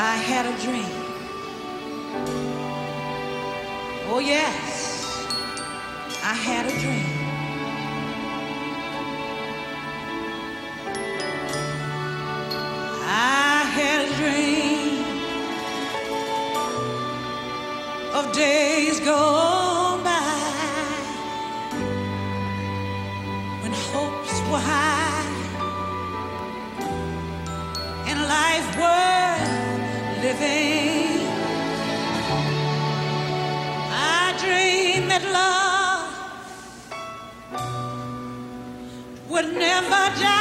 I had a dream. Oh, yes, I had a dream. remember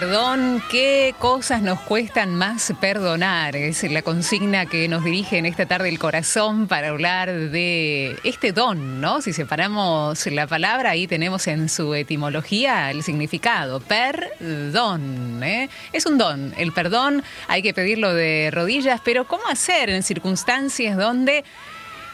perdón, ¿qué cosas nos cuestan más perdonar? Es la consigna que nos dirige en esta tarde el corazón para hablar de este don, ¿no? Si separamos la palabra, ahí tenemos en su etimología el significado, perdón. ¿eh? Es un don, el perdón hay que pedirlo de rodillas, pero ¿cómo hacer en circunstancias donde...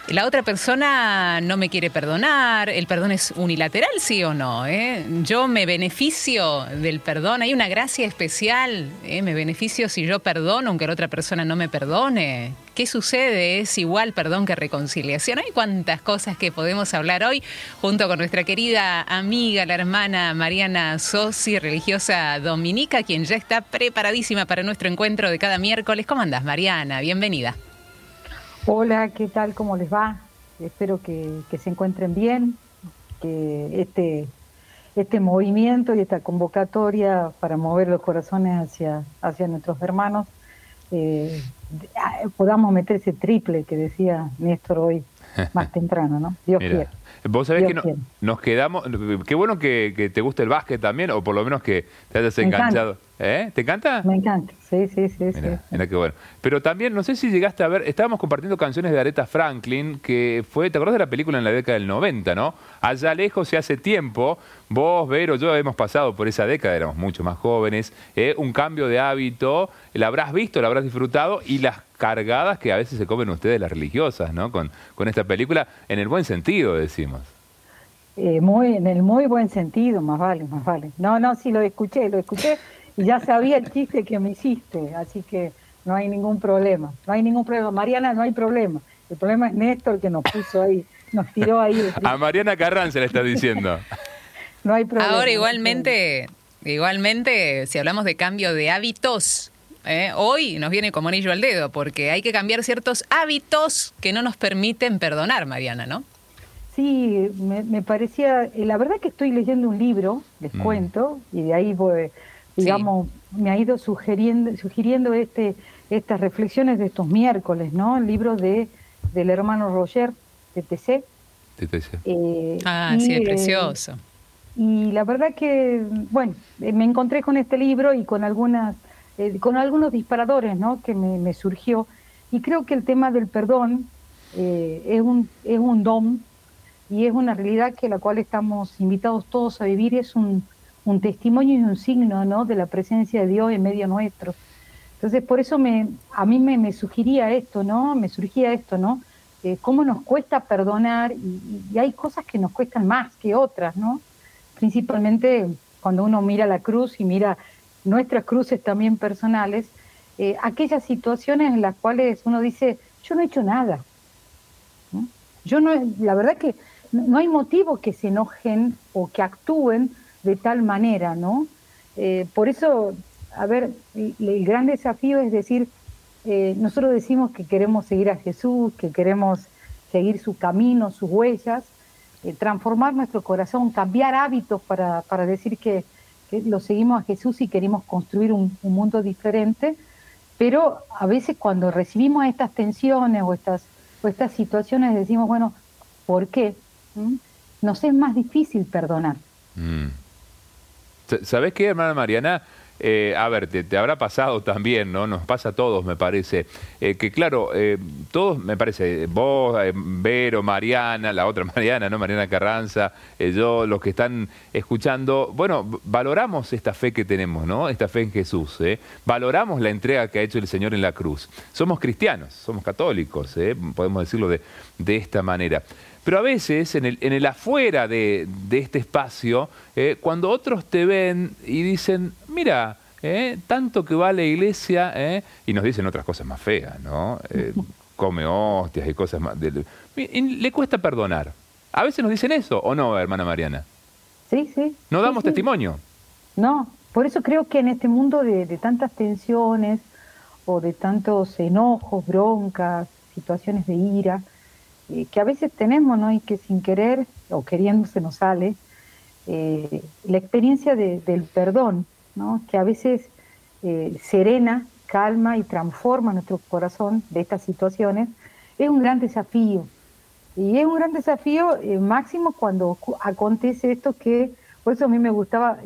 La otra persona no me quiere perdonar, el perdón es unilateral, sí o no. ¿eh? Yo me beneficio del perdón, hay una gracia especial, ¿eh? me beneficio si yo perdono aunque la otra persona no me perdone. ¿Qué sucede? ¿Es igual perdón que reconciliación? Hay cuantas cosas que podemos hablar hoy junto con nuestra querida amiga, la hermana Mariana Sosi, religiosa dominica, quien ya está preparadísima para nuestro encuentro de cada miércoles. ¿Cómo andas, Mariana? Bienvenida. Hola, ¿qué tal? ¿Cómo les va? Espero que, que se encuentren bien, que este, este movimiento y esta convocatoria para mover los corazones hacia, hacia nuestros hermanos, eh, podamos meter ese triple que decía Néstor hoy más temprano, ¿no? Dios Mira, quiere. Vos sabés Dios que no- nos quedamos. Qué bueno que, que te guste el básquet también, o por lo menos que te hayas enganchado. ¿Eh? ¿Te encanta? Me encanta, sí, sí, sí. Mira, sí. mira qué bueno. Pero también, no sé si llegaste a ver, estábamos compartiendo canciones de Aretha Franklin, que fue, ¿te acordás de la película en la década del 90, no? Allá lejos y hace tiempo, vos, Vero, yo hemos pasado por esa década, éramos mucho más jóvenes, ¿eh? un cambio de hábito, la habrás visto, la habrás disfrutado, y las cargadas que a veces se comen ustedes, las religiosas, ¿no? Con, con esta película, en el buen sentido, decimos. Eh, muy, en el muy buen sentido, más vale, más vale. No, no, sí lo escuché, lo escuché y ya sabía el chiste que me hiciste, así que no hay ningún problema, no hay ningún problema. Mariana, no hay problema. El problema es Néstor que nos puso ahí, nos tiró ahí. A Mariana Carranza le está diciendo. No hay problema. Ahora igualmente, igualmente, si hablamos de cambio de hábitos, ¿eh? hoy nos viene como anillo al dedo, porque hay que cambiar ciertos hábitos que no nos permiten perdonar, Mariana, ¿no? Sí, me, me parecía, eh, la verdad que estoy leyendo un libro, les Mm. cuento, y de ahí, voy, digamos, me ha ido sugiriendo, sugiriendo este, estas reflexiones de estos miércoles, ¿no? El libro de del hermano Roger, de TC. Eh, Ah, y, sí, es eh, precioso. y la verdad que, bueno, eh, me encontré con este libro y con algunas, eh, con algunos disparadores, ¿no? Que me, me surgió. Y creo que el tema del perdón eh, es un es un don y es una realidad que la cual estamos invitados todos a vivir. Es un, un testimonio y un signo, ¿no? De la presencia de Dios en medio nuestro. Entonces, por eso me, a mí me, me sugería esto, ¿no? Me surgía esto, ¿no? Eh, cómo nos cuesta perdonar y, hay cosas que nos cuestan más que otras, ¿no? Principalmente cuando uno mira la cruz y mira nuestras cruces también personales, eh, aquellas situaciones en las cuales uno dice, yo no he hecho nada. Yo no, la verdad que no no hay motivo que se enojen o que actúen de tal manera, ¿no? Eh, por eso, a ver, el, gran desafío es decir, eh, nosotros decimos que queremos seguir a Jesús, que queremos seguir su camino, sus huellas, eh, transformar nuestro corazón, cambiar hábitos para, para decir que, lo seguimos a Jesús y queremos construir un, un mundo diferente, pero a veces cuando recibimos estas tensiones o estas, o estas situaciones decimos, bueno, ¿por qué? ¿Mm? Nos es más difícil perdonar. Mm. Sa- ¿Sabés qué, hermana Mariana? Eh, a ver, te, habrá pasado también, ¿no? Nos pasa a todos, me parece. Eh, que claro, eh, todos, me parece, vos, eh, Vero, Mariana, la otra Mariana, ¿no? Mariana Carranza, yo, los que están escuchando, bueno, valoramos esta fe que tenemos, ¿no? Esta fe en Jesús. Valoramos la entrega que ha hecho el Señor en la cruz. Somos cristianos, somos católicos. Podemos decirlo de, de esta manera. Pero a veces, en el, en el afuera de, de este espacio, eh, cuando otros te ven y dicen, mira, eh, tanto que va a la iglesia, eh", y nos dicen otras cosas más feas, ¿no? Eh, come hostias y cosas más. de- y le cuesta perdonar. A veces nos dicen eso, ¿o no, hermana Mariana? Sí, sí. No sí, damos sí. testimonio. No, por eso creo que en este mundo de, de tantas tensiones o de tantos enojos, broncas, situaciones de ira, que a veces tenemos, ¿no? Y que sin querer o queriendo se nos sale, eh, la experiencia de- del perdón, ¿no? Que a veces eh, serena, calma y transforma nuestro corazón de estas situaciones, es un gran desafío. Y es un gran desafío eh, máximo cuando acontece esto que, por eso a mí me gustaba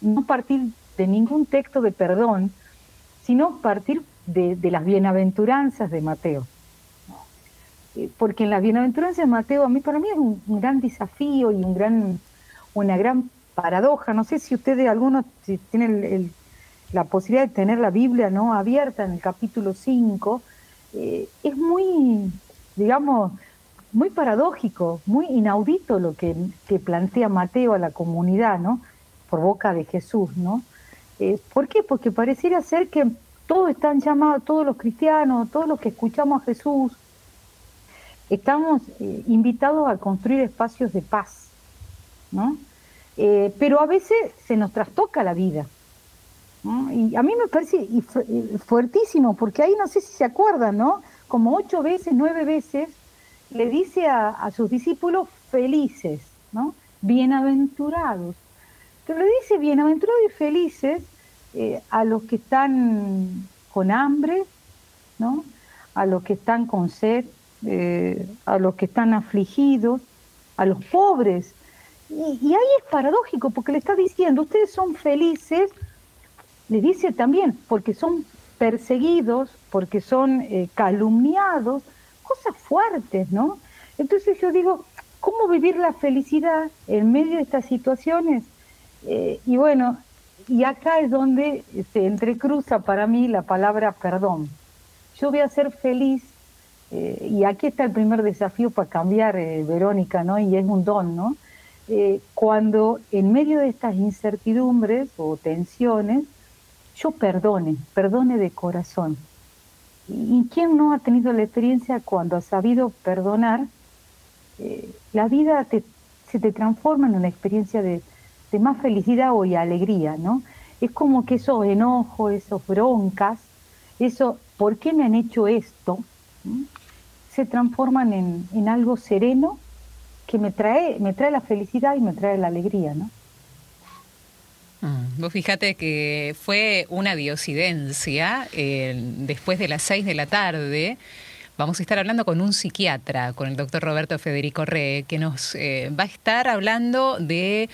no partir de ningún texto de perdón, sino partir de las bienaventuranzas de Mateo. Eh, Porque en las bienaventuranzas de Mateo a mí para mí es un, gran desafío y un gran, una gran paradoja. No sé si ustedes, algunos, si tienen la posibilidad de tener la Biblia no abierta en el capítulo 5, eh, es muy, digamos, muy paradójico, muy inaudito lo que, que plantea Mateo a la comunidad, ¿no? Por boca de Jesús, ¿no? Eh, ¿Por qué? Porque pareciera ser que todos están llamados, todos los cristianos, todos los que escuchamos a Jesús, estamos eh, invitados a construir espacios de paz, ¿no? Eh, pero a veces se nos trastoca la vida. Y a mí me parece fuertísimo, porque ahí no sé si se acuerdan, ¿no? Como ocho veces, nueve veces, le dice a, a sus discípulos felices, ¿no? Bienaventurados. Pero le dice bienaventurados y felices eh, a los que están con hambre, ¿no? A los que están con sed, eh, a los que están afligidos, a los pobres. Y, ahí es paradójico, porque le está diciendo, ustedes son felices le dice también, porque son perseguidos, porque son eh, calumniados, cosas fuertes, ¿no? Entonces yo digo, ¿cómo vivir la felicidad en medio de estas situaciones? Eh, y bueno, y acá es donde se entrecruza para mí la palabra perdón. Yo voy a ser feliz, eh, y aquí está el primer desafío para cambiar, Verónica, ¿no? Y es un don, ¿no? cuando en medio de estas incertidumbres o tensiones, yo perdone, perdone de corazón. ¿Y quién no ha tenido la experiencia cuando ha sabido perdonar? Eh, la vida se te transforma en una experiencia de, más felicidad o y alegría, ¿no? Es como que esos enojos, esos broncas, eso, ¿por qué me han hecho esto? Se transforman en, en algo sereno que me trae, me trae la felicidad y me trae la alegría, ¿no? Mm, vos fíjate que fue una diosidencia después de las seis de la tarde. Vamos a estar hablando con un psiquiatra, con el doctor Roberto Federico Re, que nos eh, va a estar hablando de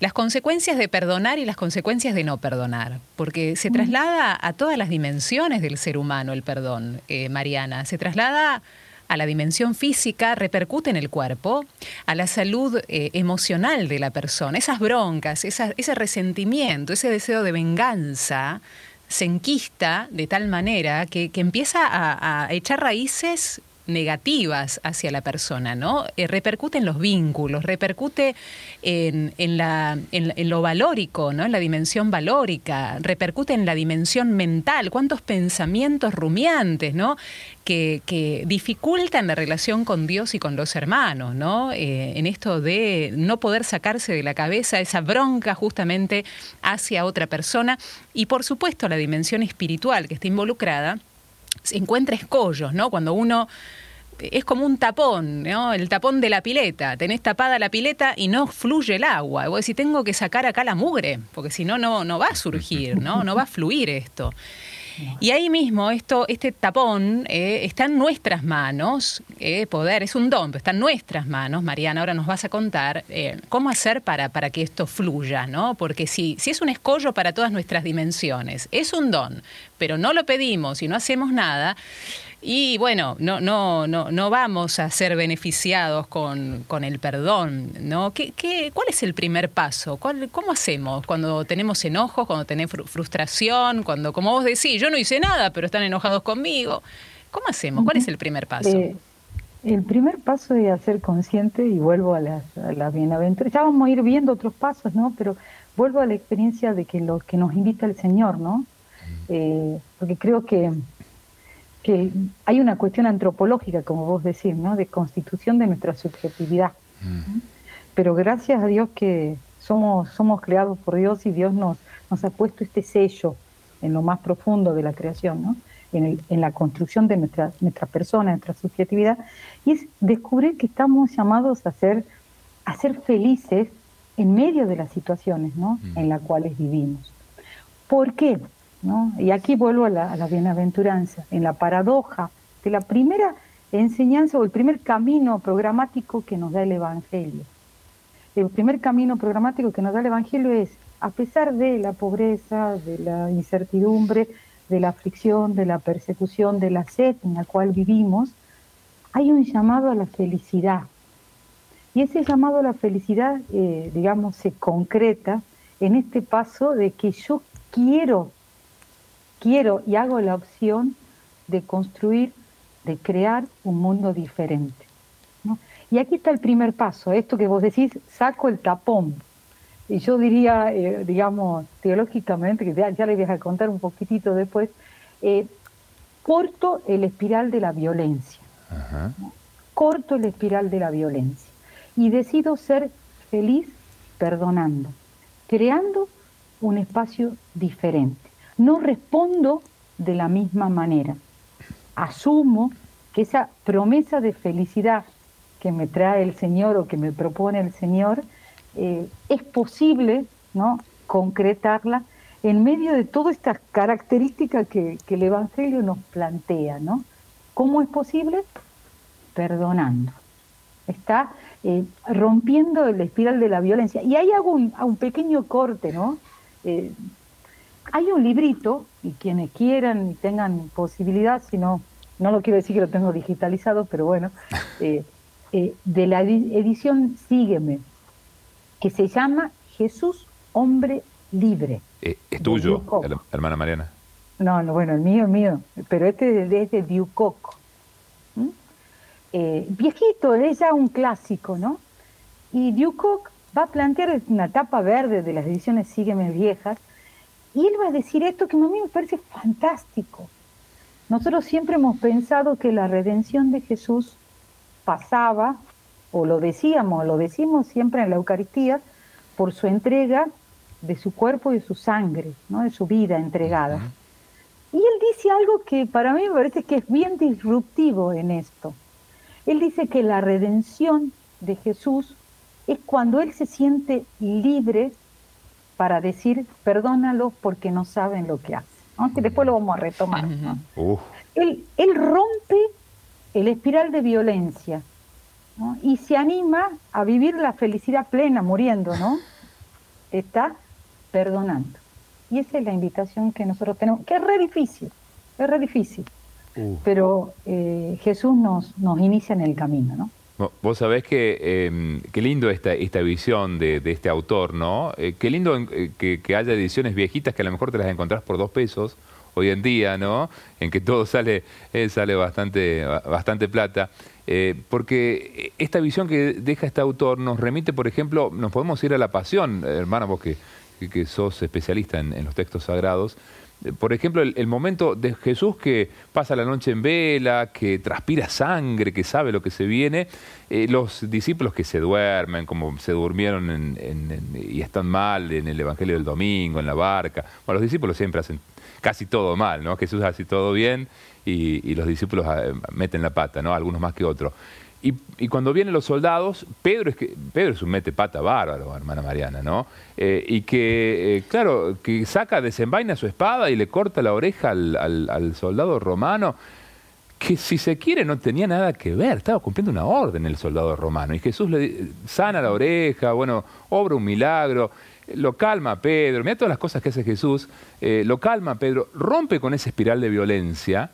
las consecuencias de perdonar y las consecuencias de no perdonar, porque se mm. traslada a todas las dimensiones del ser humano el perdón, eh, Mariana. Se traslada a la dimensión física repercute en el cuerpo, a la salud eh, emocional de la persona. Esas broncas, ese resentimiento, ese deseo de venganza se enquista de tal manera que, empieza a, a echar raíces negativas hacia la persona, ¿no? Eh, repercute en los vínculos, repercute en, la, en, lo valórico, ¿no? En la dimensión valórica, repercute en la dimensión mental, cuántos pensamientos rumiantes, ¿no? Que, dificultan la relación con Dios y con los hermanos, ¿no? Eh, en esto de no poder sacarse de la cabeza esa bronca justamente hacia otra persona y por supuesto la dimensión espiritual que está involucrada se encuentra escollos, ¿no? Cuando uno es como un tapón, ¿no? El tapón de la pileta. Tenés tapada la pileta y no fluye el agua. Vos decís, tengo que sacar acá la mugre, porque si no, no va a surgir, ¿no? No va a fluir esto. Y ahí mismo, esto, este tapón eh, está en nuestras manos, eh, poder, es un don, pero está en nuestras manos. Mariana, ahora nos vas a contar eh, cómo hacer para, para que esto fluya, ¿no? Porque si, si es un escollo para todas nuestras dimensiones, es un don, pero no lo pedimos y no hacemos nada, y bueno, no, no, no, no vamos a ser beneficiados con, con el perdón, ¿no? ¿Qué, qué, cuál es el primer paso? ¿Cuál, ¿Cómo hacemos cuando tenemos enojos, cuando tenemos frustración, cuando, como vos decís, yo no hice nada, pero están enojados conmigo? ¿Cómo hacemos? ¿Cuál es el primer paso? Eh, el primer paso es hacer consciente, y vuelvo a las, a bienaventuras, ya vamos a ir viendo otros pasos, ¿no? Pero vuelvo a la experiencia de que lo que nos invita el Señor, ¿no? Eh, porque creo que que hay una cuestión antropológica, como vos decís, ¿no? de constitución de nuestra subjetividad. Mm. Pero gracias a Dios que somos, somos creados por Dios y Dios nos, nos ha puesto este sello en lo más profundo de la creación, ¿no? en, el, en la construcción de nuestra, nuestra persona, nuestra subjetividad, y es descubrir que estamos llamados a ser, a ser felices en medio de las situaciones ¿no? Mm. en las cuales vivimos. ¿Por qué? Y aquí vuelvo a la, bienaventuranza, en la paradoja de la primera enseñanza o el primer camino programático que nos da el Evangelio. El primer camino programático que nos da el Evangelio es, a pesar de la pobreza, de la incertidumbre, de la aflicción, de la persecución, de la sed en la cual vivimos, hay un llamado a la felicidad. Y ese llamado a la felicidad, eh, digamos, se concreta en este paso de que yo quiero quiero y hago la opción de construir, de crear un mundo diferente. Y aquí está el primer paso, esto que vos decís, saco el tapón. Y yo diría, eh, digamos, teológicamente, que ya, les voy a contar un poquitito después, eh, corto el espiral de la violencia. Corto el espiral de la violencia. Y decido ser feliz perdonando, creando un espacio diferente no respondo de la misma manera. Asumo que esa promesa de felicidad que me trae el Señor o que me propone el Señor, eh, es posible ¿no? concretarla en medio de todas estas características que, el Evangelio nos plantea. ¿no? ¿Cómo es posible? Perdonando. Está eh, rompiendo el espiral de la violencia. Y ahí hago un, pequeño corte, ¿no? Eh, hay un librito, y quienes quieran y tengan posibilidad, si no, no lo quiero decir que lo tengo digitalizado, pero bueno, eh, eh, de la edición Sígueme, que se llama Jesús Hombre Libre. Eh, es tuyo, hermana Mariana. No, no, bueno, el mío, el mío, pero este es de, de Ducoc. viejito, es ya un clásico, ¿no? Y Ducoc va a plantear una tapa verde de las ediciones Sígueme Viejas, y él va a decir esto que a mí me parece fantástico. Nosotros siempre hemos pensado que la redención de Jesús pasaba, o lo decíamos, lo decimos siempre en la Eucaristía, por su entrega de su cuerpo y de su sangre, ¿no? de su vida entregada. Y él dice algo que para mí me parece que es bien disruptivo en esto. Él dice que la redención de Jesús es cuando él se siente libre para decir, perdónalo porque no saben lo que hacen. Que después lo vamos a retomar. Él, él, rompe el espiral de violencia y se anima a vivir la felicidad plena muriendo, ¿no? Está perdonando. Y esa es la invitación que nosotros tenemos, que es re difícil, es re difícil. Pero eh, Jesús nos, nos inicia en el camino, ¿no? Vos sabés que em, qué lindo esta, esta visión de, este autor, ¿no? Eh, qué lindo eh, que, haya ediciones viejitas que a lo mejor te las encontrás por dos pesos hoy en día, ¿no? En que todo sale, eh, sale bastante, bastante plata. porque esta visión que deja este autor nos remite, por ejemplo, nos podemos ir a la pasión, hermana, vos que, que sos especialista en los textos sagrados, por ejemplo, el, momento de Jesús que pasa la noche en vela, que transpira sangre, que sabe lo que se viene, eh, los discípulos que se duermen, como se durmieron y están mal en el Evangelio del Domingo, en la barca. Bueno, los discípulos siempre hacen casi todo mal, ¿no? Jesús hace todo bien y, y los discípulos ah, meten la pata, ¿no? Algunos más que otros. Y, cuando vienen los soldados, Pedro es, que, Pedro es un mete pata bárbaro, hermana Mariana, ¿no? Eh, y que, eh, claro, que saca, desenvaina su espada y le corta la oreja al, soldado romano, que si se quiere no tenía nada que ver, estaba cumpliendo una orden el soldado romano. Y Jesús le sana la oreja, bueno, obra un milagro, lo calma a Pedro, mira todas las cosas que hace Jesús, eh, lo calma a Pedro, rompe con esa espiral de violencia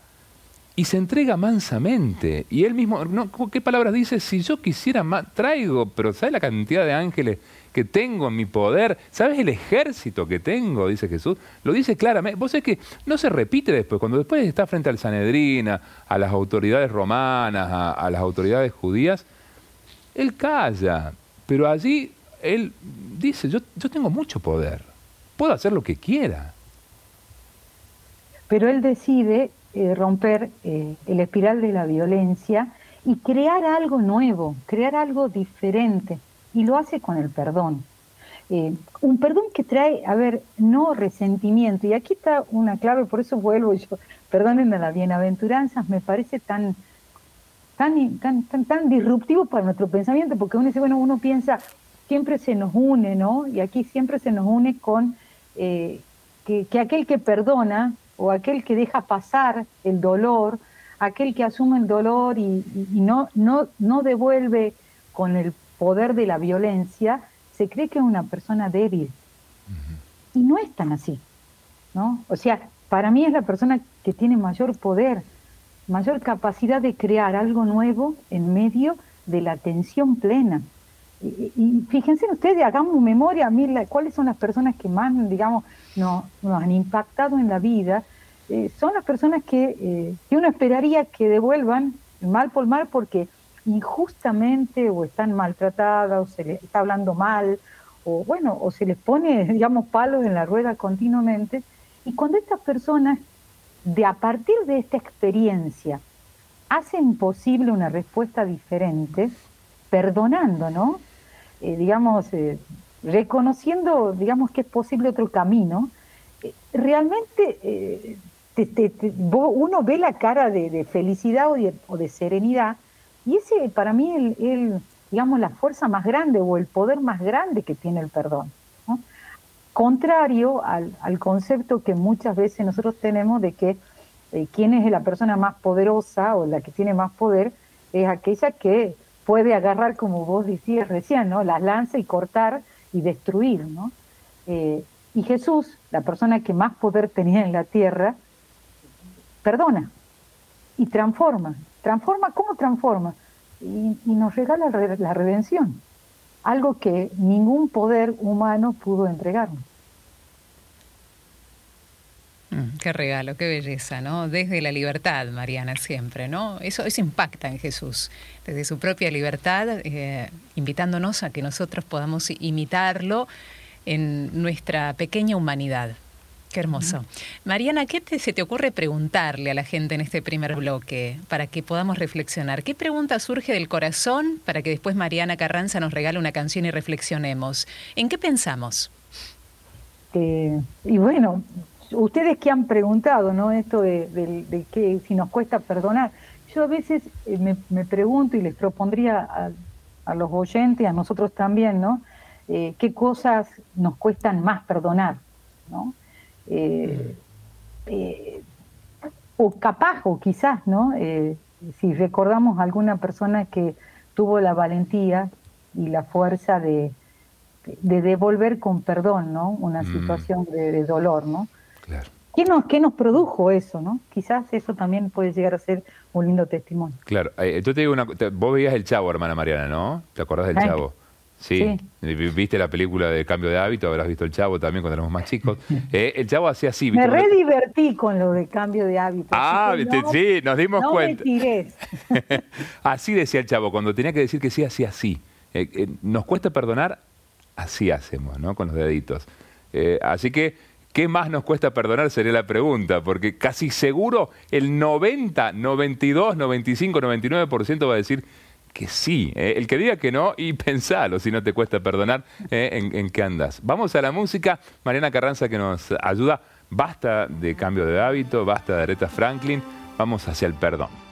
y se entrega mansamente. Y él mismo, no, ¿qué palabras dice? Si yo quisiera traigo, pero ¿sabes la cantidad de ángeles que tengo en mi poder? ¿Sabes el ejército que tengo? Dice Jesús. Lo dice claramente. Vos sabés que no se repite después. Cuando después está frente al Sanedrina, a las autoridades romanas, a, las autoridades judías, él calla. Pero allí él dice, yo, yo tengo mucho poder. Puedo hacer lo que quiera. Pero él decide eh, romper eh, el espiral de la violencia y crear algo nuevo, crear algo diferente. Y lo hace con el perdón. Eh, un perdón que trae, a ver, no resentimiento. Y aquí está una clave, por eso vuelvo yo, perdonen a las bienaventuranzas, me parece tan, tan, tan, tan, disruptivo para nuestro pensamiento, porque uno dice, bueno, uno piensa, siempre se nos une, ¿no? Y aquí siempre se nos une con que, que aquel que perdona o aquel que deja pasar el dolor, aquel que asume el dolor y, no, no, no devuelve con el poder de la violencia, se cree que es una persona débil. Y no es tan así. ¿no? O sea, para mí es la persona que tiene mayor poder, mayor capacidad de crear algo nuevo en medio de la tensión plena. Y, fíjense ustedes, hagamos memoria a mí, cuáles son las personas que más, digamos, nos, nos han impactado en la vida. Eh, son las personas que, eh, que, uno esperaría que devuelvan mal por mal porque injustamente o están maltratadas o se les está hablando mal o bueno, o se les pone, digamos, palos en la rueda continuamente. Y cuando estas personas, de a partir de esta experiencia, hacen posible una respuesta diferente, perdonando, ¿no? Eh, digamos, reconociendo, digamos, que es posible otro camino, realmente uno ve la cara de, felicidad o de, serenidad y ese para mí es el, digamos, la fuerza más grande o el poder más grande que tiene el perdón. Contrario al, concepto que muchas veces nosotros tenemos de que eh, quién es la persona más poderosa o la que tiene más poder es aquella que puede agarrar, como vos decías recién, ¿no? las lanzas y cortar y destruir. ¿no? Eh, Y Jesús, la persona que más poder tenía en la tierra, perdona y transforma. Transforma, ¿cómo transforma? Y, y nos regala re- la redención, algo que ningún poder humano pudo entregarnos. Mm, Qué regalo, qué belleza, ¿no? Desde la libertad, Mariana, siempre, ¿no? Eso, eso impacta en Jesús, desde su propia libertad, eh, invitándonos a que nosotros podamos imitarlo en nuestra pequeña humanidad. Qué hermoso. Mariana, ¿qué te- se te ocurre preguntarle a la gente en este primer bloque para que podamos reflexionar? ¿Qué pregunta surge del corazón para que después Mariana Carranza nos regale una canción y reflexionemos? ¿En qué pensamos? Eh, y bueno, ustedes que han preguntado, ¿no? Esto de, de- de que si nos cuesta perdonar. Yo a veces eh, me, me pregunto y les propondría a, a los oyentes, a nosotros también, ¿no? Eh, ¿Qué cosas nos cuestan más perdonar, ¿no? Eh, eh, o capaz, o quizás, ¿no? Si recordamos a alguna persona que tuvo la valentía y la fuerza de, de devolver con perdón, ¿no? Una Mm. situación de, de dolor, ¿no? Claro. ¿Qué nos, ¿Qué nos produjo eso, no? Quizás eso también puede llegar a ser un lindo testimonio. Claro, eh, yo te digo una te- vos veías el Chavo, hermana Mariana, ¿no? ¿Te acordás del Ay, Chavo? Sí. sí. Vi- Viste la película de Cambio de Hábito, habrás visto el Chavo también cuando éramos más chicos. Eh, el Chavo hacía así, ¿viste? Me re divertí con lo de cambio de hábito. Ah, sí, nos dimos no cuenta. Me así decía el Chavo, cuando tenía que decir que sí, hacía así. Eh, eh, nos cuesta perdonar, así hacemos, ¿no? Con los deditos. Así que, ¿qué más nos cuesta perdonar? Sería la pregunta, porque casi seguro el 90, 92, 95, 99% va a decir que sí. eh. El que diga que no, y pensalo si no te cuesta perdonar, eh, en, en qué andas. Vamos a la música. Mariana Carranza que nos ayuda. Basta de cambio de hábito, basta de Aretha Franklin. Vamos hacia el perdón.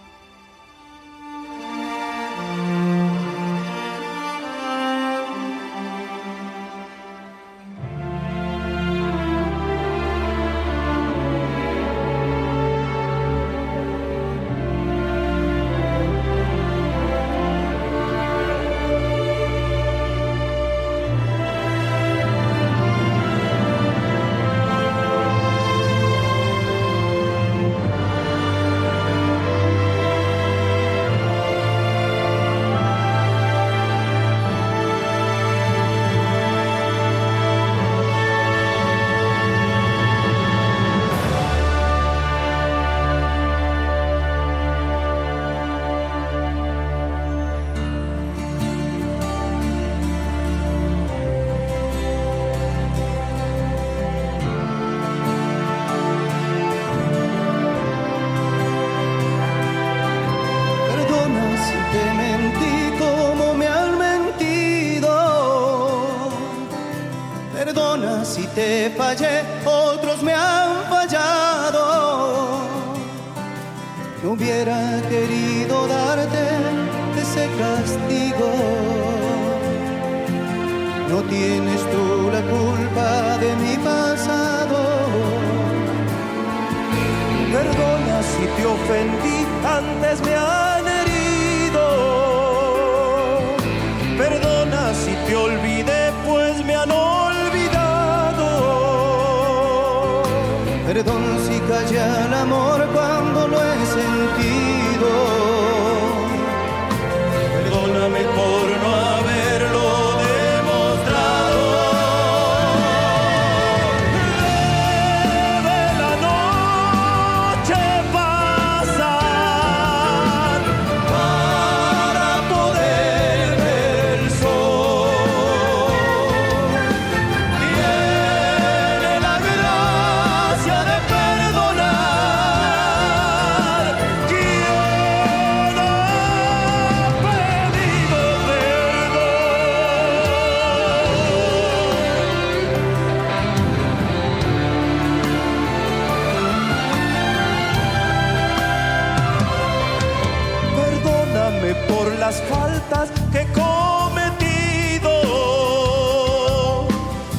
Las faltas que he cometido.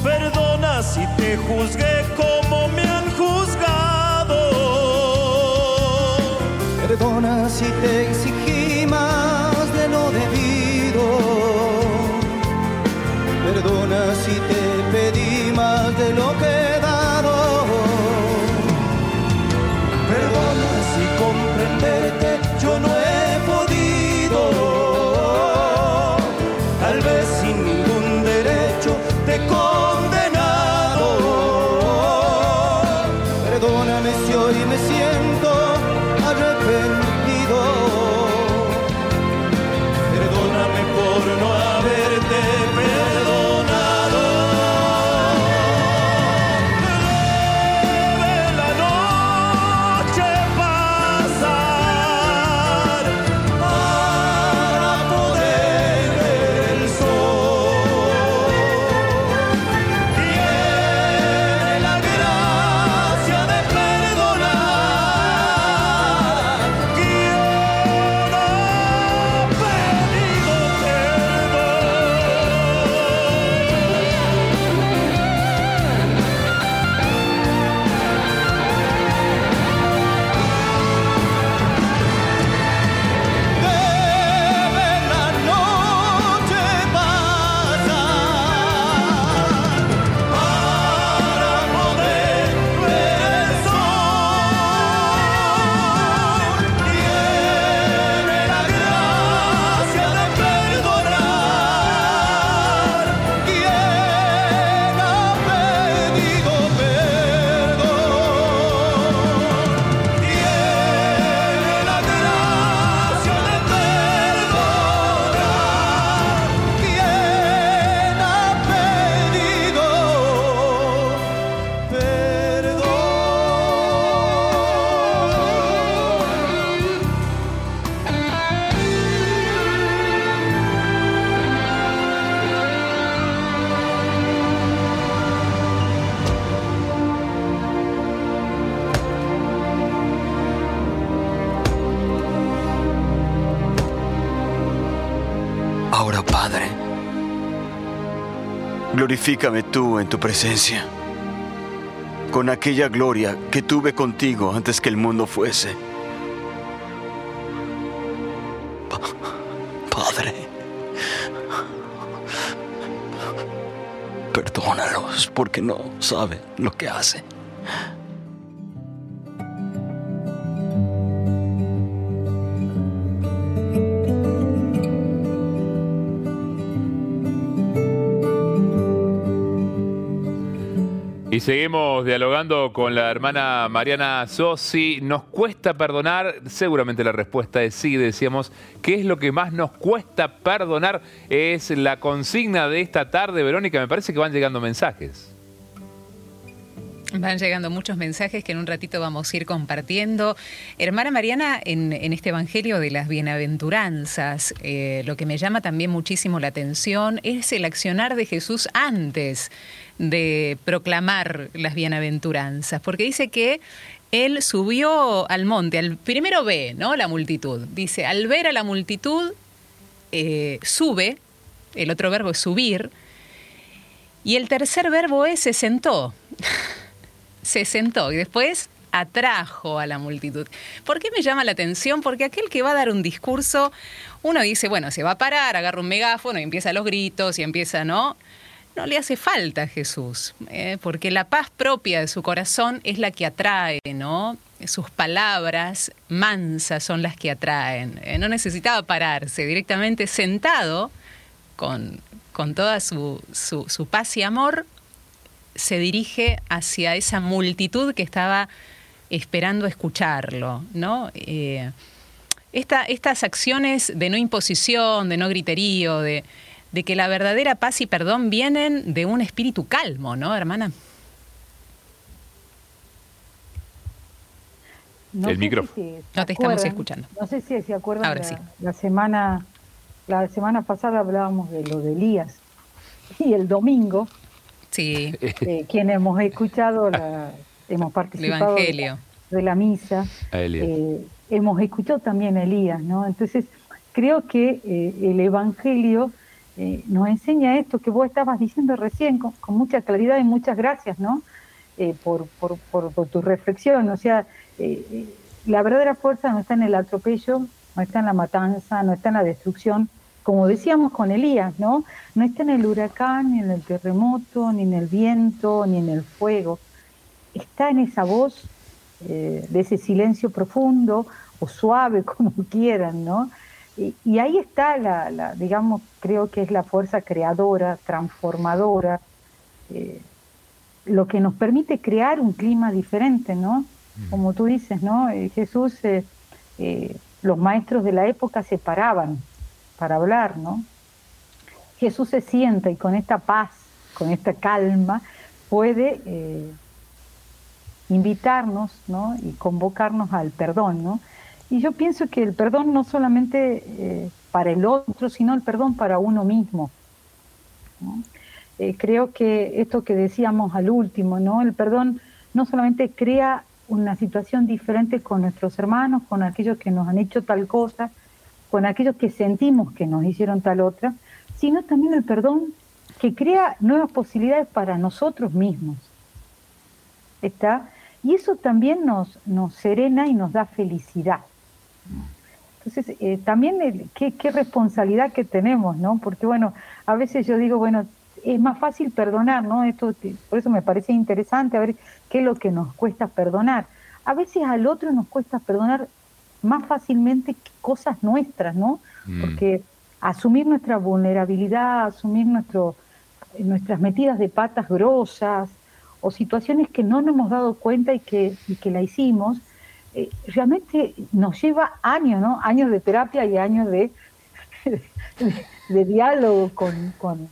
Perdona si te juzgué Glorifícame tú en tu presencia, con aquella gloria que tuve contigo antes que el mundo fuese. Pa- Padre, perdónalos porque no saben lo que hacen. Seguimos dialogando con la hermana Mariana Sosi. ¿Nos cuesta perdonar? Seguramente la respuesta es sí, decíamos. ¿Qué es lo que más nos cuesta perdonar? Es la consigna de esta tarde, Verónica. Me parece que van llegando mensajes. Van llegando muchos mensajes que en un ratito vamos a ir compartiendo. Hermana Mariana, en, este Evangelio de las Bienaventuranzas, eh, lo que me llama también muchísimo la atención es el accionar de Jesús antes de proclamar las bienaventuranzas, porque dice que él subió al monte, al primero ve, ¿no? La multitud. Dice, al ver a la multitud, eh, sube, el otro verbo es subir, y el tercer verbo es se sentó. se sentó y después atrajo a la multitud. ¿Por qué me llama la atención? Porque aquel que va a dar un discurso, uno dice, bueno, se va a parar, agarra un megáfono y empieza los gritos y empieza, ¿no? No le hace falta a Jesús, ¿eh? porque la paz propia de su corazón es la que atrae, ¿no? Sus palabras mansas son las que atraen. ¿eh? No necesitaba pararse, directamente sentado, con, con toda su, su, paz y amor, se dirige hacia esa multitud que estaba esperando escucharlo, ¿no? Eh, esta- estas acciones de no imposición, de no griterío, de, de que la verdadera paz y perdón vienen de un espíritu calmo, ¿no, hermana? No El micrófono. si No te estamos escuchando. No sé si se acuerdan Ahora la, sí. la semana la semana pasada hablábamos de lo de Elías y el domingo Sí, eh, quienes hemos escuchado la hemos el participado de la- Evangelio. de la misa A Elías. eh, hemos escuchado también a Elías, ¿no? Entonces, creo que eh, el Evangelio eh, nos enseña esto que vos estabas diciendo recién con, mucha claridad y muchas gracias, ¿no? Eh, por, tu reflexión, o sea, eh, eh, la verdadera fuerza no está en el atropello, no está en la matanza, no está en la destrucción, como decíamos con Elías, ¿no? No está en el huracán, ni en el terremoto, ni en el viento, ni en el fuego, está en esa voz de ese silencio profundo o suave, como quieran, ¿no? Y, y ahí está la, la, digamos, creo que es la fuerza creadora, transformadora, eh, lo que nos permite crear un clima diferente, ¿no? Como tú dices, ¿no? Eh, Jesús, eh, los maestros de la época se paraban para hablar, ¿no? Jesús se sienta y con esta paz, con esta calma, puede invitarnos ¿no? y convocarnos al perdón. ¿no? Y yo pienso que el perdón no solamente eh, para el otro, sino el perdón para uno mismo. Eh, creo que esto que decíamos al último, ¿no? el perdón no solamente crea una situación diferente con nuestros hermanos, con aquellos que nos han hecho tal cosa, con aquellos que sentimos que nos hicieron tal otra, sino también el perdón que crea nuevas posibilidades para nosotros mismos. ¿Está? Y eso también nos, nos serena y nos da felicidad. Entonces, eh, también el- qué, qué responsabilidad que tenemos, ¿no? Porque, bueno, a veces yo digo, bueno, es más fácil perdonar, ¿no? Esto, por eso me parece interesante a ver qué es lo que nos cuesta perdonar. A veces al otro nos cuesta perdonar más fácilmente que cosas nuestras, ¿no? Mm. Porque asumir nuestra vulnerabilidad, asumir nuestro, nuestras metidas de patas grosas o situaciones que no nos hemos dado cuenta y que, y que la hicimos, eh, realmente nos lleva años, ¿no? Años de terapia y años de, de, diálogo con, con,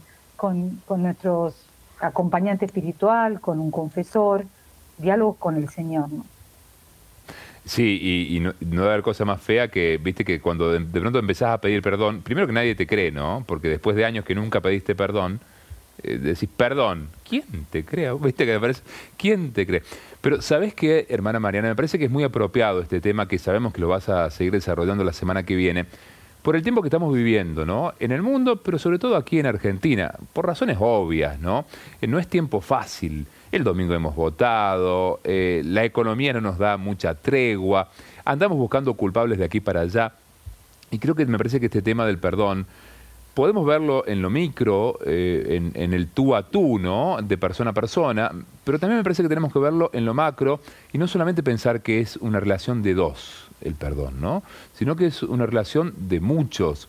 con, nuestros acompañantes espiritual, con un confesor, diálogos con el Señor, ¿no? Sí, y, no, no debe haber cosa más fea que, viste, que cuando de, pronto empezás a pedir perdón, primero que nadie te cree, ¿no? Porque después de años que nunca pediste perdón, eh, decís, perdón, ¿quién te cree? ¿Viste que me parece? ¿Quién te cree? Pero, ¿sabés qué, hermana Mariana? Me parece que es muy apropiado este tema, que sabemos que lo vas a seguir desarrollando la semana que viene, por el tiempo que estamos viviendo, ¿no? En el mundo, pero sobre todo aquí en Argentina, por razones obvias, ¿no? Eh, no es tiempo fácil. El domingo hemos votado, eh, la economía no nos da mucha tregua, andamos buscando culpables de aquí para allá. Y creo que me parece que este tema del perdón, podemos verlo en lo micro, eh, en, el tú a tú, ¿no? De persona a persona, pero también me parece que tenemos que verlo en lo macro y no solamente pensar que es una relación de dos, el perdón, ¿no? Sino que es una relación de muchos,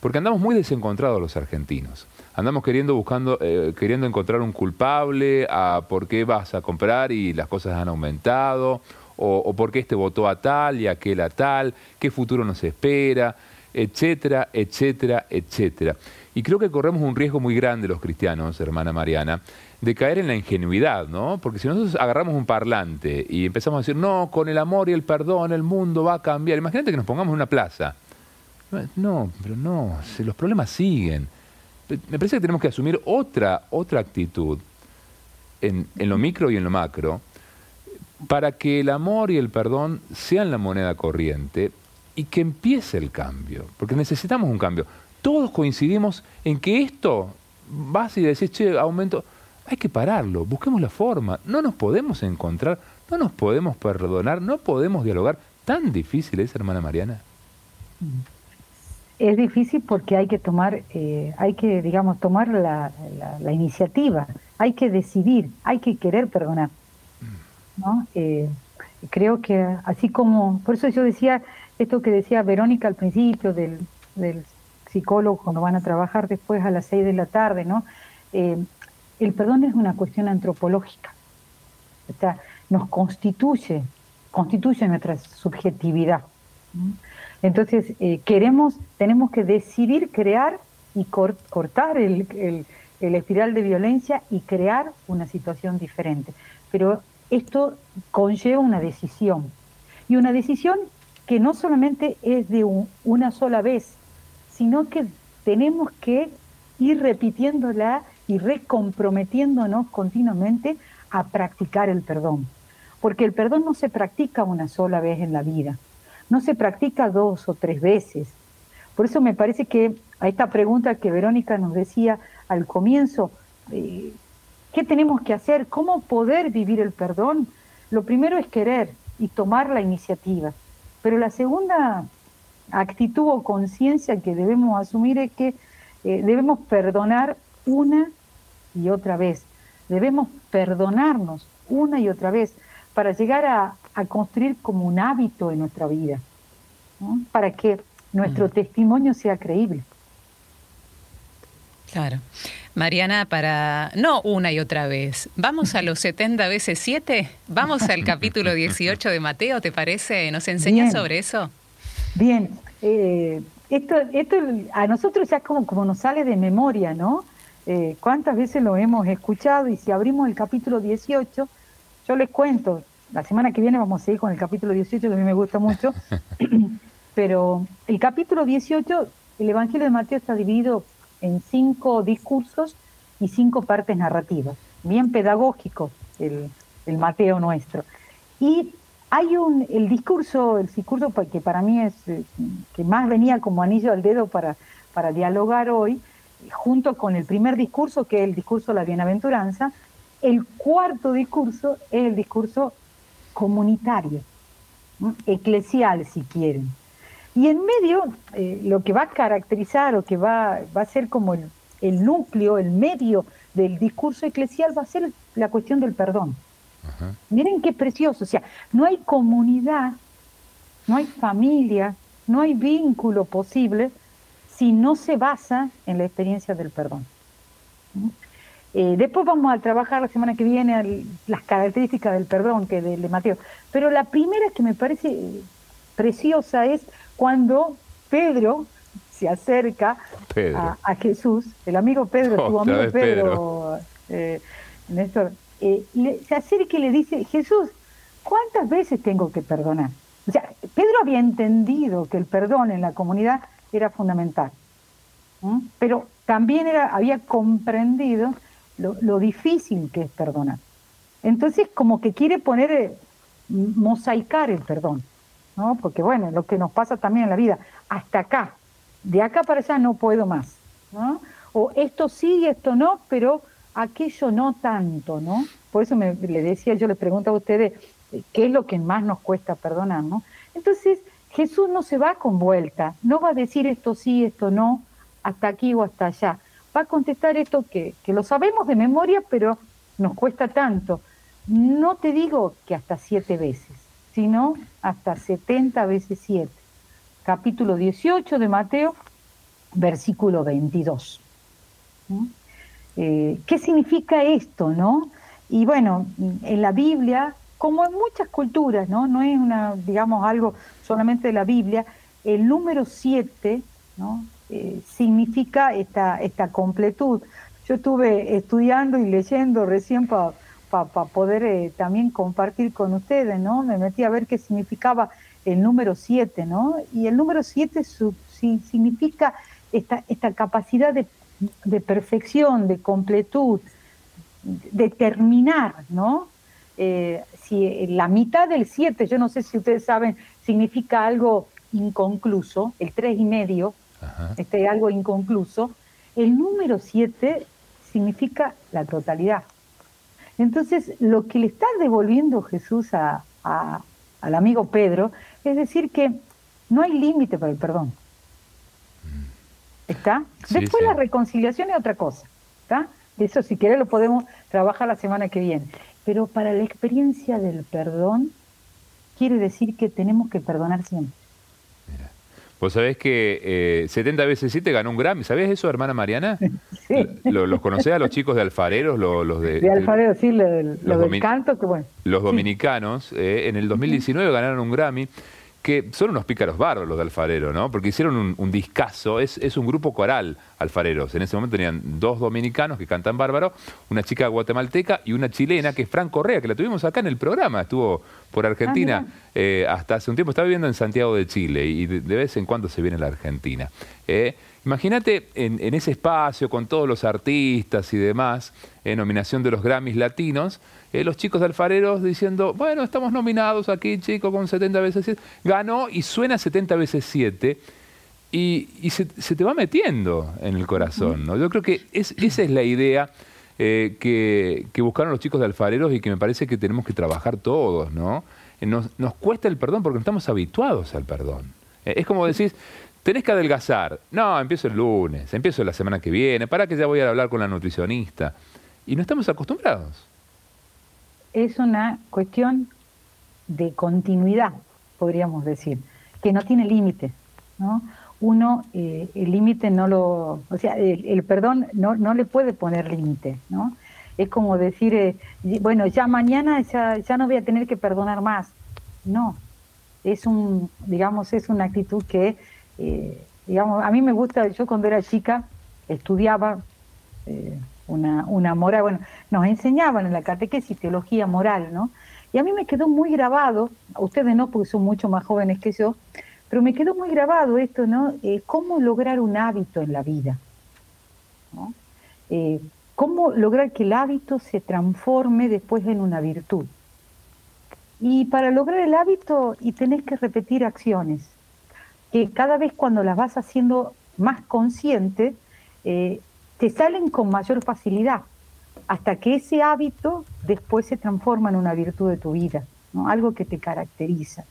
porque andamos muy desencontrados los argentinos. Andamos queriendo buscando, eh, queriendo encontrar un culpable a por qué vas a comprar y las cosas han aumentado, o, o por qué este votó a tal y aquel a tal, qué futuro nos espera, etcétera, etcétera, etcétera. Y creo que corremos un riesgo muy grande los cristianos, hermana Mariana, de caer en la ingenuidad, ¿no? Porque si nosotros agarramos un parlante y empezamos a decir, no, con el amor y el perdón el mundo va a cambiar. Imagínate que nos pongamos en una plaza. No, pero no, los problemas siguen. Me parece que tenemos que asumir otra, otra actitud en, en lo micro y en lo macro para que el amor y el perdón sean la moneda corriente y que empiece el cambio, porque necesitamos un cambio. Todos coincidimos en que esto, vas y decís, che, aumento, hay que pararlo, busquemos la forma, no nos podemos encontrar, no nos podemos perdonar, no podemos dialogar. ¿Tan difícil es, hermana Mariana? Es difícil porque hay que tomar, eh, hay que, digamos, tomar la, la- iniciativa, hay que decidir, hay que querer perdonar. ¿no? Eh, creo que así como, por eso yo decía esto que decía Verónica al principio del, del psicólogo cuando van a trabajar después a las seis de la tarde, ¿no? Eh, el perdón es una cuestión antropológica, o sea, nos constituye, constituye nuestra subjetividad. Entonces, eh, queremos, tenemos que decidir crear y cor- cortar el, el- el espiral de violencia y crear una situación diferente. Pero esto conlleva una decisión. Y una decisión que no solamente es de un- una sola vez, sino que tenemos que ir repitiéndola y recomprometiéndonos continuamente a practicar el perdón. Porque el perdón no se practica una sola vez en la vida, no se practica dos o tres veces. Por eso me parece que a esta pregunta que Verónica nos decía al comienzo, eh, ¿qué tenemos que hacer? ¿Cómo poder vivir el perdón? Lo primero es querer y tomar la iniciativa. Pero la segunda actitud o conciencia que debemos asumir es que eh, debemos perdonar una y otra vez. Debemos perdonarnos una y otra vez para llegar a, a construir como un hábito en nuestra vida, ¿no? para que nuestro testimonio sea creíble. Claro. Mariana, para no una y otra vez, vamos a los 70 veces 7, vamos al capítulo 18 de Mateo, ¿te parece? ¿Nos enseñas Bien. sobre eso? Bien, eh, esto, esto a nosotros ya como, como nos sale de memoria, ¿no? Eh, ¿Cuántas veces lo hemos escuchado? Y si abrimos el capítulo 18, yo les cuento, la semana que viene vamos a seguir con el capítulo 18, que a mí me gusta mucho, pero el capítulo 18, el Evangelio de Mateo está dividido en cinco discursos y cinco partes narrativas, bien pedagógico el, Mateo nuestro. Y hay un, el discurso, el discurso que para mí es, eh, que más venía como anillo al dedo para, para dialogar hoy, junto con el primer discurso, que es el discurso de la bienaventuranza, el cuarto discurso es el discurso comunitario, eclesial si quieren. Y en medio, eh, lo que va a caracterizar o que va, va a ser como el, el núcleo, el medio del discurso eclesial va a ser la cuestión del perdón. Miren qué precioso, o sea, no hay comunidad, no hay familia, no hay vínculo posible si no se basa en la experiencia del perdón. ¿Mm? Eh, después vamos a trabajar la semana que viene al- las características del perdón que de, de Mateo. Pero la primera que me parece preciosa es cuando Pedro se acerca Pedro. a, a Jesús, el amigo Pedro, tu amigo vez Pedro, eh, Néstor, eh, le- se acerca y le dice, Jesús, ¿cuántas veces tengo que perdonar? O sea, Pedro había entendido que el perdón en la comunidad era fundamental, pero también era, había comprendido lo, lo difícil que es perdonar. Entonces, como que quiere poner, eh, mosaicar el perdón, ¿no? Porque bueno, lo que nos pasa también en la vida, hasta acá, de acá para allá no puedo más, ¿no? O esto sí, esto no, pero aquello no tanto, ¿no? Por eso me, le decía, yo les pregunto a ustedes, eh, ¿qué es lo que más nos cuesta perdonar, no? Entonces, Jesús no se va con vuelta, no va a decir esto sí, esto no, hasta aquí o hasta allá. Va a contestar esto que, que lo sabemos de memoria, pero nos cuesta tanto. No te digo que hasta siete veces, sino hasta setenta veces siete. Capítulo 18 de Mateo, versículo 22. ¿Mm? Eh, ¿Qué significa esto, no? Y bueno, en la Biblia, como en muchas culturas, ¿no? No es una, digamos, algo solamente de la Biblia, el número 7, ¿no? Eh, significa esta, esta completud. Yo estuve estudiando y leyendo recién para poder eh, también compartir con ustedes, ¿no? Me metí a ver qué significaba el número 7, ¿no? Y el número 7 significa esta, esta capacidad de de perfección, de completud, de terminar, ¿no? Eh, si la mitad del 7, yo no sé si ustedes saben, significa algo inconcluso, el tres y medio, este algo inconcluso, el número 7 significa la totalidad. Entonces, lo que le está devolviendo Jesús a, al amigo Pedro es decir que no hay límite para el perdón. ¿Está? Después la reconciliación es otra cosa. ¿Está? Eso si quiere lo podemos trabajar la semana que viene. Pero para la experiencia del perdón, quiere decir que tenemos que perdonar siempre. Mira. Vos sabés que 70 eh, veces 7 ganó un Grammy. ¿Sabés eso, hermana Mariana? sí. ¿Los conocés a los chicos de Alfareros? Los, de, de Alfareros, sí, lo, del canto, que bueno. Los dominicanos, eh, en el 2019 ganaron un Grammy que son unos pícaros bárbaros los de Alfarero, ¿no? Porque hicieron un, un discazo, es, es, un grupo coral alfareros. En ese momento tenían dos dominicanos que cantan bárbaro, una chica guatemalteca y una chilena que es Fran Correa, que la tuvimos acá en el programa, estuvo por Argentina ah, eh, hasta hace un tiempo, está viviendo en Santiago de Chile y de, vez en cuando se viene a la Argentina. Eh, Imagínate en, en, ese espacio con todos los artistas y demás, en nominación de los Grammys latinos, eh, los chicos de alfareros diciendo, bueno, estamos nominados aquí, chico, con 70 veces 7. Ganó y suena 70 veces 7 y, se, te va metiendo en el corazón. ¿no? Yo creo que es, esa es la idea eh, que, que, buscaron los chicos de alfareros y que me parece que tenemos que trabajar todos. ¿no? Eh, nos, nos cuesta el perdón porque no estamos habituados al perdón. es como decís, Tenés que adelgazar. No, empiezo el lunes, empiezo la semana que viene, para que ya voy a hablar con la nutricionista. Y no estamos acostumbrados. Es una cuestión de continuidad, podríamos decir, que no tiene límite. ¿no? Uno, eh, el límite no lo. O sea, el, perdón no, no le puede poner límite. ¿no? Es como decir, eh, bueno, ya mañana ya, ya no voy a tener que perdonar más. No. Es un, digamos, es una actitud que eh, digamos, a mí me gusta, yo cuando era chica estudiaba una, una moral, bueno, nos enseñaban en la catequesis teología moral, ¿no? Y a mí me quedó muy grabado, ustedes no, porque son mucho más jóvenes que yo, pero me quedó muy grabado esto, ¿no? Eh, cómo lograr un hábito en la vida. Eh, cómo lograr que el hábito se transforme después en una virtud. Y para lograr el hábito, y tenés que repetir acciones que cada vez cuando las vas haciendo más consciente, eh, te salen con mayor facilidad, hasta que ese hábito después se transforma en una virtud de tu vida, ¿no? algo que te caracteriza.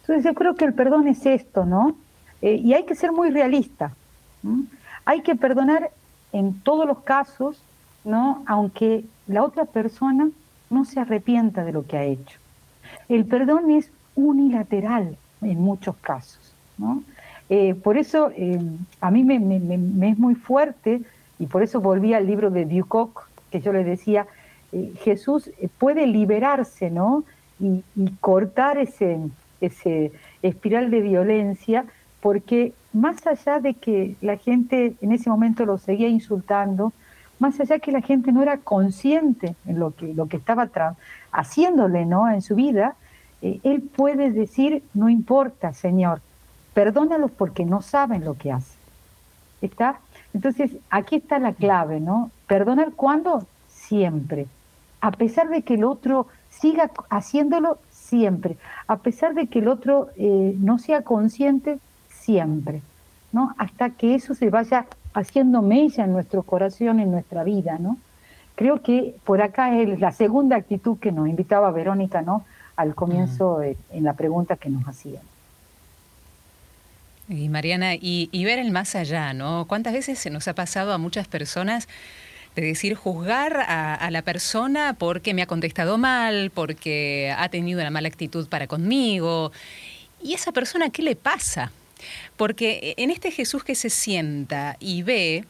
Entonces yo creo que el perdón es esto, ¿no? Eh, y hay que ser muy realista. Hay que perdonar en todos los casos, ¿no? Aunque la otra persona no se arrepienta de lo que ha hecho. El perdón es unilateral en muchos casos. Eh, por eso eh, a mí me, es muy fuerte y por eso volví al libro de Ducoc, que yo le decía, eh, Jesús puede liberarse ¿no? y, cortar ese, ese espiral de violencia, porque más allá de que la gente en ese momento lo seguía insultando, más allá que la gente no era consciente en lo que, lo que estaba haciéndole ¿no? en su vida, él puede decir, no importa, Señor, Perdónalos porque no saben lo que hacen. ¿Está? Entonces, aquí está la clave, ¿no? Perdonar cuándo? Siempre. A pesar de que el otro siga haciéndolo, siempre. A pesar de que el otro eh, no sea consciente, siempre. ¿no? Hasta que eso se vaya haciendo mella en nuestro corazón, en nuestra vida, ¿no? Creo que por acá es la segunda actitud que nos invitaba Verónica, ¿no? Al comienzo eh, en la pregunta que nos hacían. Y Mariana, y, ver el más allá, ¿no? ¿Cuántas veces se nos ha pasado a muchas personas de decir juzgar a, a, la persona porque me ha contestado mal, porque ha tenido una mala actitud para conmigo. ¿Y esa persona qué le pasa? Porque en este Jesús que se sienta y ve,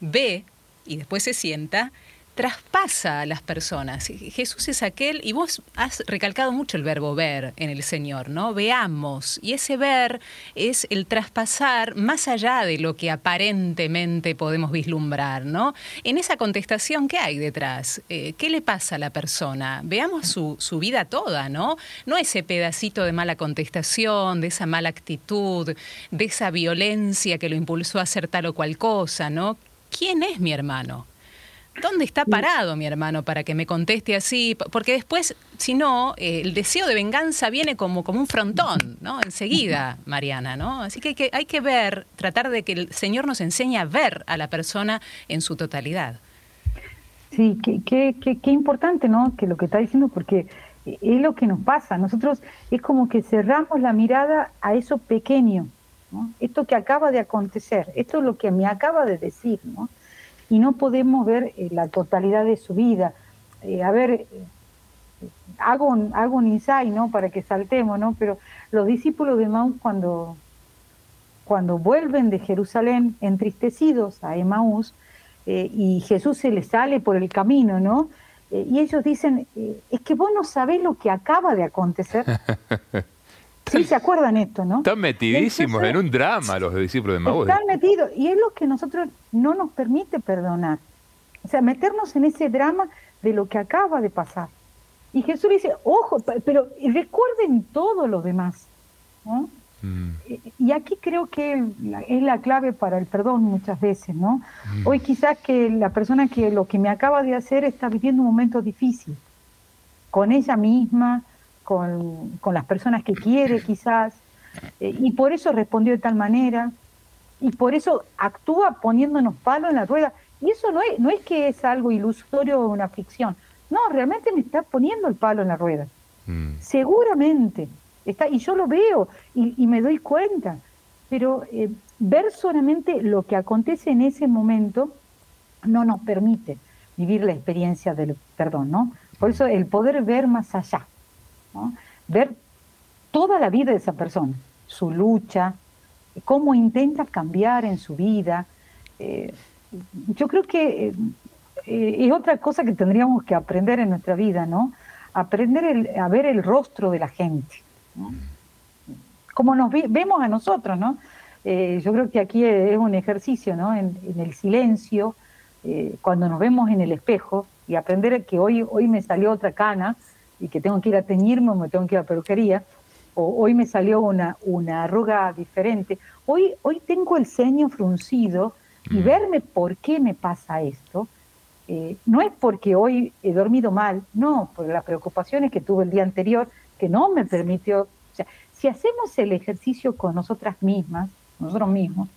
ve y después se sienta, traspasa a las personas. Jesús es aquel, y vos has recalcado mucho el verbo ver en el Señor, ¿no? Veamos. Y ese ver es el traspasar más allá de lo que aparentemente podemos vislumbrar, ¿no? En esa contestación, ¿qué hay detrás? Eh, ¿Qué le pasa a la persona? Veamos su, su vida toda, ¿no? No ese pedacito de mala contestación, de esa mala actitud, de esa violencia que lo impulsó a hacer tal o cual cosa, ¿no? ¿Quién es mi hermano? ¿Dónde está parado mi hermano para que me conteste así? Porque después, si no, eh, el deseo de venganza viene como, como un frontón, ¿no? Enseguida, Mariana, ¿no? Así que hay, que hay que ver, tratar de que el Señor nos enseñe a ver a la persona en su totalidad. Sí, qué, qué, qué, qué importante, ¿no? Que lo que está diciendo, porque es lo que nos pasa. Nosotros es como que cerramos la mirada a eso pequeño, ¿no? Esto que acaba de acontecer, esto es lo que me acaba de decir, ¿no? Y no podemos ver eh, la totalidad de su vida. Eh, a ver, eh, hago, un, hago un insight, ¿no? Para que saltemos, ¿no? Pero los discípulos de Maús cuando, cuando vuelven de Jerusalén entristecidos a Emaús, y Jesús se les sale por el camino, ¿no? y ellos dicen, es que vos no sabés lo que acaba de acontecer. Sí, se acuerdan esto, ¿no? Están metidísimos en un drama los discípulos de Maús. Están metidos y es lo que nosotros no nos permite perdonar. O sea, meternos en ese drama de lo que acaba de pasar. Y Jesús dice, ojo, pero recuerden todo lo demás. ¿no? Mm. Y aquí creo que es la clave para el perdón muchas veces, ¿no? Mm. Hoy quizás que la persona que lo que me acaba de hacer está viviendo un momento difícil con ella misma, con, con las personas que quiere quizás, eh, y por eso respondió de tal manera, y por eso actúa poniéndonos palo en la rueda. Y eso no es, no es que es algo ilusorio o una ficción, no, realmente me está poniendo el palo en la rueda. Mm. Seguramente, está, y yo lo veo y, y me doy cuenta, pero eh, ver solamente lo que acontece en ese momento no nos permite vivir la experiencia del perdón, ¿no? Por eso el poder ver más allá. Ver toda la vida de esa persona, su lucha, cómo intenta cambiar en su vida. Eh, yo creo que eh, es otra cosa que tendríamos que aprender en nuestra vida, ¿no? Aprender a ver el rostro de la gente, Como nos vemos a nosotros, ¿no? Eh, yo creo que aquí es un ejercicio, ¿no? En, en el silencio, cuando nos vemos en el espejo y aprender que hoy, hoy me salió otra cana, y que tengo que ir a teñirme o me tengo que ir a peluquería, o hoy me salió una, una arruga diferente, hoy, hoy tengo el ceño fruncido y mm. verme por qué me pasa esto, eh, no es porque hoy he dormido mal, no, por las preocupaciones que tuve el día anterior, que no me permitió, o sea, si hacemos el ejercicio con nosotras mismas, nosotros mismos,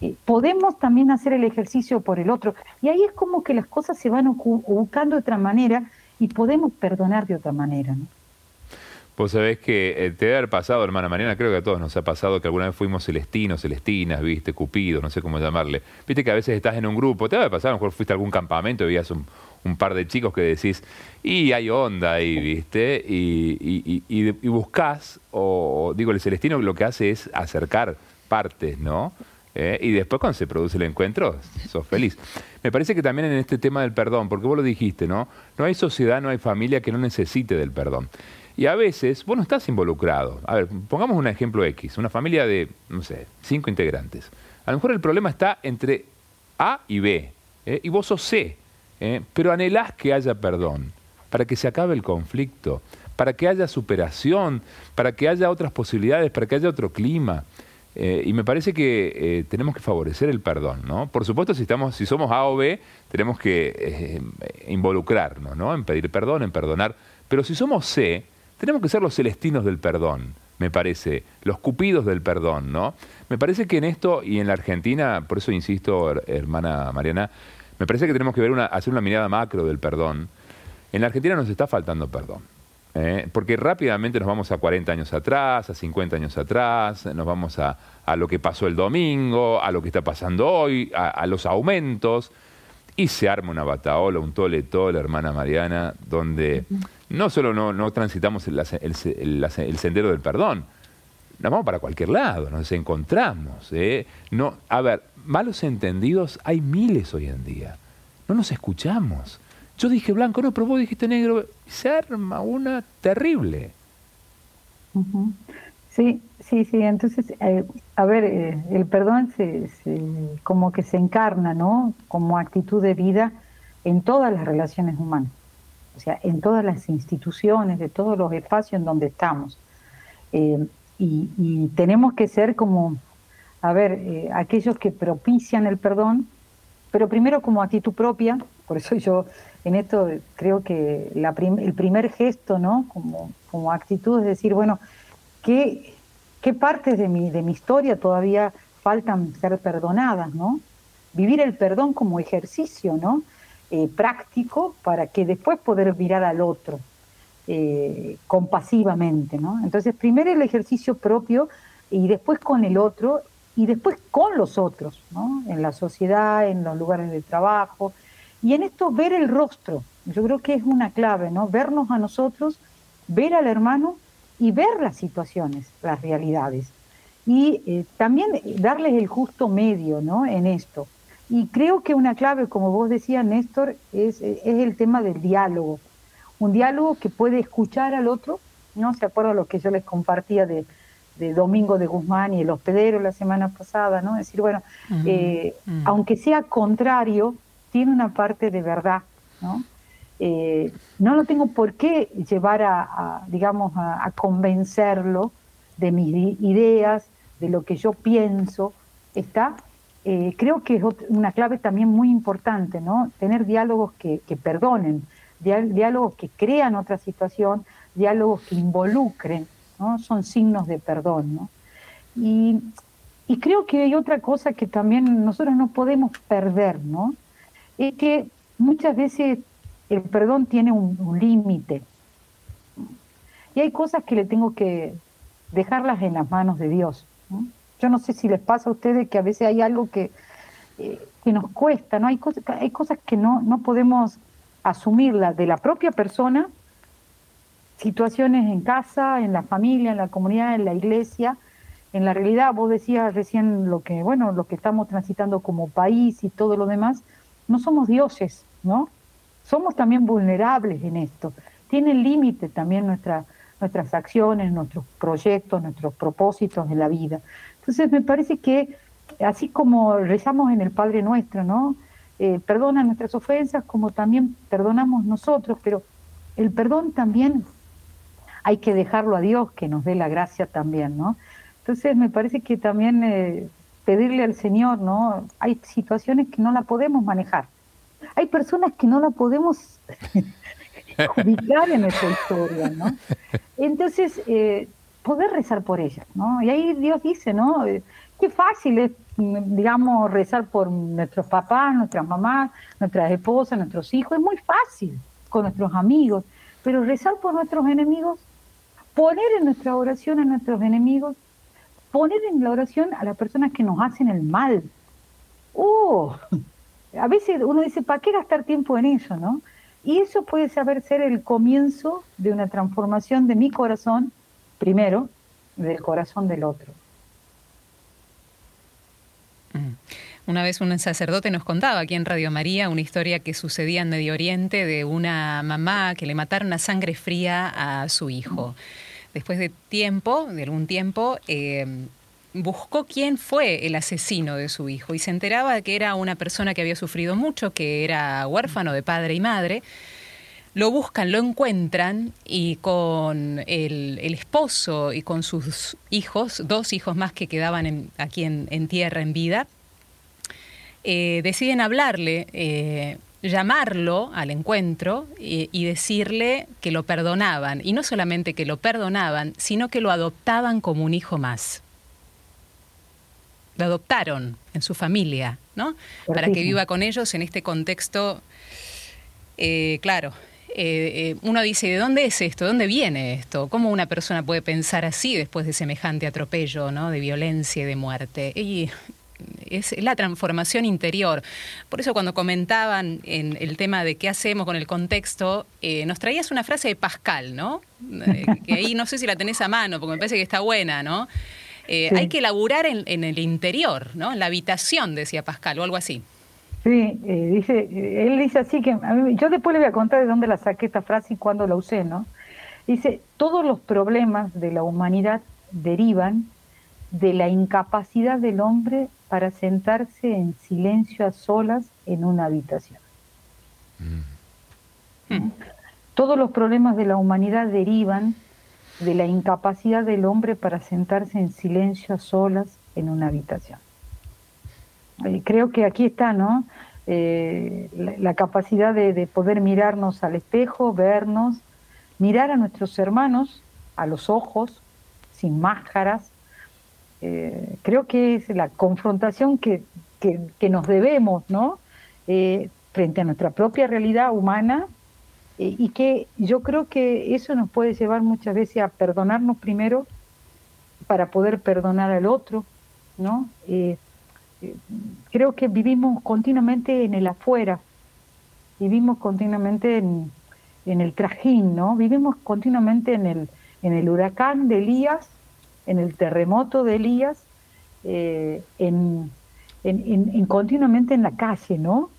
eh, podemos también hacer el ejercicio por el otro. Y ahí es como que las cosas se van ubicando de otra manera y podemos perdonar de otra manera. ¿no? Vos sabés que eh, te debe haber pasado, hermana Mariana, creo que a todos nos ha pasado que alguna vez fuimos celestinos, celestinas, viste, cupido, no sé cómo llamarle. Viste que a veces estás en un grupo, te debe haber pasado, a lo mejor fuiste a algún campamento y veías un, par de chicos que decís, y hay onda ahí, viste, y, y, o digo, el celestino lo que hace es acercar partes, ¿no? ¿Eh? y después cuando se produce el encuentro, sos feliz. Me parece que también en este tema del perdón, porque vos lo dijiste, ¿no? No hay sociedad, no hay familia que no necesite del perdón. Y a veces vos no estás involucrado. A ver, pongamos un ejemplo X, una familia de, no sé, cinco integrantes. A lo mejor el problema está entre A y B, ¿eh? y vos sos C, ¿eh? pero anhelás que haya perdón, para que se acabe el conflicto, para que haya superación, para que haya otras posibilidades, para que haya otro clima. Eh, y me parece que eh, tenemos que favorecer el perdón, ¿no? Por supuesto, si, estamos, si somos A o B, tenemos que eh, involucrarnos, ¿no? En pedir perdón, en perdonar. Pero si somos C, tenemos que ser los celestinos del perdón. me parece, los cupidos del perdón, ¿no? Me parece que en esto y en la Argentina, por eso insisto, her- hermana Mariana, me parece que tenemos que ver una, hacer una mirada macro del perdón. En la Argentina nos está faltando perdón. ¿Eh? Porque rápidamente nos vamos a 40 años atrás, a 50 años atrás, nos vamos a, a lo que pasó el domingo, a lo que está pasando hoy, a, a los aumentos, y se arma una bataola, un tole tole, hermana Mariana, donde no solo no, no transitamos el, el- el- el sendero del perdón, nos vamos para cualquier lado, nos encontramos. ¿eh? No, a ver, malos entendidos hay miles hoy en día. No nos escuchamos. Yo dije blanco, no, pero vos dijiste negro. Se arma una terrible. Sí, sí, sí. Entonces, eh, a ver, eh, el perdón se, se- como que se encarna, ¿no? Como actitud de vida en todas las relaciones humanas, o sea, en todas las instituciones, de todos los espacios en donde estamos. Eh, y, y tenemos que ser como, a ver, aquellos que propician el perdón, pero primero como actitud propia, por eso yo en esto creo que el primer gesto, ¿no? Como, como actitud es decir, bueno, ¿qué, qué partes de mi, de mi historia todavía faltan ser perdonadas, ¿no? Vivir el perdón como ejercicio, ¿no? Eh, práctico para que después poder mirar al otro eh, compasivamente, ¿no? Entonces, primero el ejercicio propio y después con el otro y después con los otros, ¿no? En la sociedad, en los lugares de trabajo y en esto ver el rostro. Yo creo que es una clave, ¿no? Vernos a nosotros, ver al hermano y ver las situaciones, las realidades. Y eh, también darles el justo medio, ¿no? En esto. Y creo que una clave, como vos decías, Néstor, es, es el tema del diálogo un diálogo que puede escuchar al otro, ¿no? ¿Se acuerdan lo que yo les compartía de, de Domingo de Guzmán y el hospedero la semana pasada, ¿no? Decir, bueno, eh, aunque sea contrario, tiene una parte de verdad, ¿no? Eh, no lo tengo por qué llevar a, digamos, a, convencerlo de mis ideas, de lo que yo pienso, ¿está? Eh, creo que es una clave también muy importante, ¿no? Tener diálogos que, que perdonen, diálogos que crean otra situación, diálogos que involucren, ¿no? Son signos de perdón, ¿no? Y, y creo que hay otra cosa que también nosotros no podemos perder, ¿no? Es que muchas veces el perdón tiene un, límite. Y hay cosas que le tengo que dejarlas en las manos de Dios. Yo no sé si les pasa a ustedes que a veces hay algo que, eh, que nos cuesta, ¿no? Hay cosas, hay cosas que no, no podemos asumirlas de la propia persona, situaciones en casa, en la familia, en la comunidad, en la iglesia. En la realidad, vos decías recién lo que, bueno, lo que estamos transitando como país y todo lo demás, no somos dioses, ¿no? Somos también vulnerables en esto. Tienen límite también nuestra, nuestras acciones, nuestros proyectos, nuestros propósitos en la vida. Entonces me parece que así como rezamos en el Padre Nuestro, ¿no? Eh, perdona nuestras ofensas como también perdonamos nosotros, pero el perdón también hay que dejarlo a Dios que nos dé la gracia también, ¿no? Entonces me parece que también eh, pedirle al Señor, ¿no? Hay situaciones que no la podemos manejar. Hay personas que no la podemos ubicar en nuestra historia, ¿no? Entonces, eh, poder rezar por ellas, ¿no? Y ahí Dios dice, ¿no? Eh, qué fácil es, digamos, rezar por nuestros papás, nuestras mamás, nuestras esposas, nuestros hijos, es muy fácil con nuestros amigos, pero rezar por nuestros enemigos, poner en nuestra oración a nuestros enemigos, poner en la oración a las personas que nos hacen el mal. ¡Uh! A veces uno dice, ¿para qué gastar tiempo en eso, no? Y eso puede saber ser el comienzo de una transformación de mi corazón, primero, del corazón del otro. Mm. Una vez un sacerdote nos contaba aquí en Radio María una historia que sucedía en Medio Oriente de una mamá que le mataron a sangre fría a su hijo. Después de tiempo, de algún tiempo, eh, buscó quién fue el asesino de su hijo y se enteraba que era una persona que había sufrido mucho, que era huérfano de padre y madre. Lo buscan, lo encuentran y con el, esposo y con sus hijos, dos hijos más que quedaban aquí en, en tierra en vida, eh, deciden hablarle. eh, llamarlo al encuentro y, y, decirle que lo perdonaban. Y no solamente que lo perdonaban, sino que lo adoptaban como un hijo más. Lo adoptaron en su familia, ¿no? Para que viva con ellos en este contexto, eh, claro. Eh, eh, uno dice, ¿de dónde es esto? ¿De dónde viene esto? ¿Cómo una persona puede pensar así después de semejante atropello, ¿no? de violencia y de muerte? Y es la transformación interior. Por eso cuando comentaban en el tema de qué hacemos con el contexto, eh, nos traías una frase de Pascal, ¿no? Eh, que ahí no sé si la tenés a mano, porque me parece que está buena, ¿no? Eh, sí. Hay que laburar en, en, el interior, ¿no? En la habitación, decía Pascal, o algo así. Sí, eh, dice, él dice así que, a mí, yo después le voy a contar de dónde la saqué esta frase y cuándo la usé, ¿no? Dice, todos los problemas de la humanidad derivan de la incapacidad del hombre para sentarse en silencio a solas en una habitación. Mm. Todos los problemas de la humanidad derivan de la incapacidad del hombre para sentarse en silencio a solas en una habitación. Y creo que aquí está, ¿no? Eh, la, la, capacidad de, de poder mirarnos al espejo, vernos, mirar a nuestros hermanos a los ojos, sin máscaras, eh, creo que es la confrontación que, que, nos debemos, ¿no? Eh, frente a nuestra propia realidad humana eh, y que yo creo que eso nos puede llevar muchas veces a perdonarnos primero para poder perdonar al otro, ¿no? Creo que vivimos continuamente en el afuera, vivimos continuamente en, en el trajín, ¿no? Vivimos continuamente en el, en el huracán de Elías en el terremoto de Elías, eh, en, en, en, continuamente en la calle, ¿no?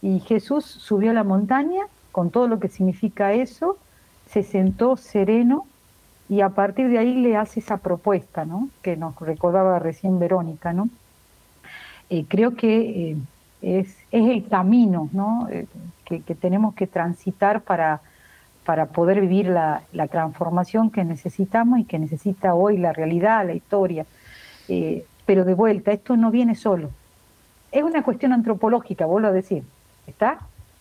Y Jesús subió a la montaña con todo lo que significa eso, se sentó sereno y a partir de ahí le hace esa propuesta, ¿no? Que nos recordaba recién Verónica, ¿no? Eh, creo que eh, es, el camino, ¿no? Que tenemos que transitar para para poder vivir la, la, transformación que necesitamos y que necesita hoy la realidad, la historia. Eh, pero de vuelta, esto no viene solo. Es una cuestión antropológica, vuelvo a decir, ¿está?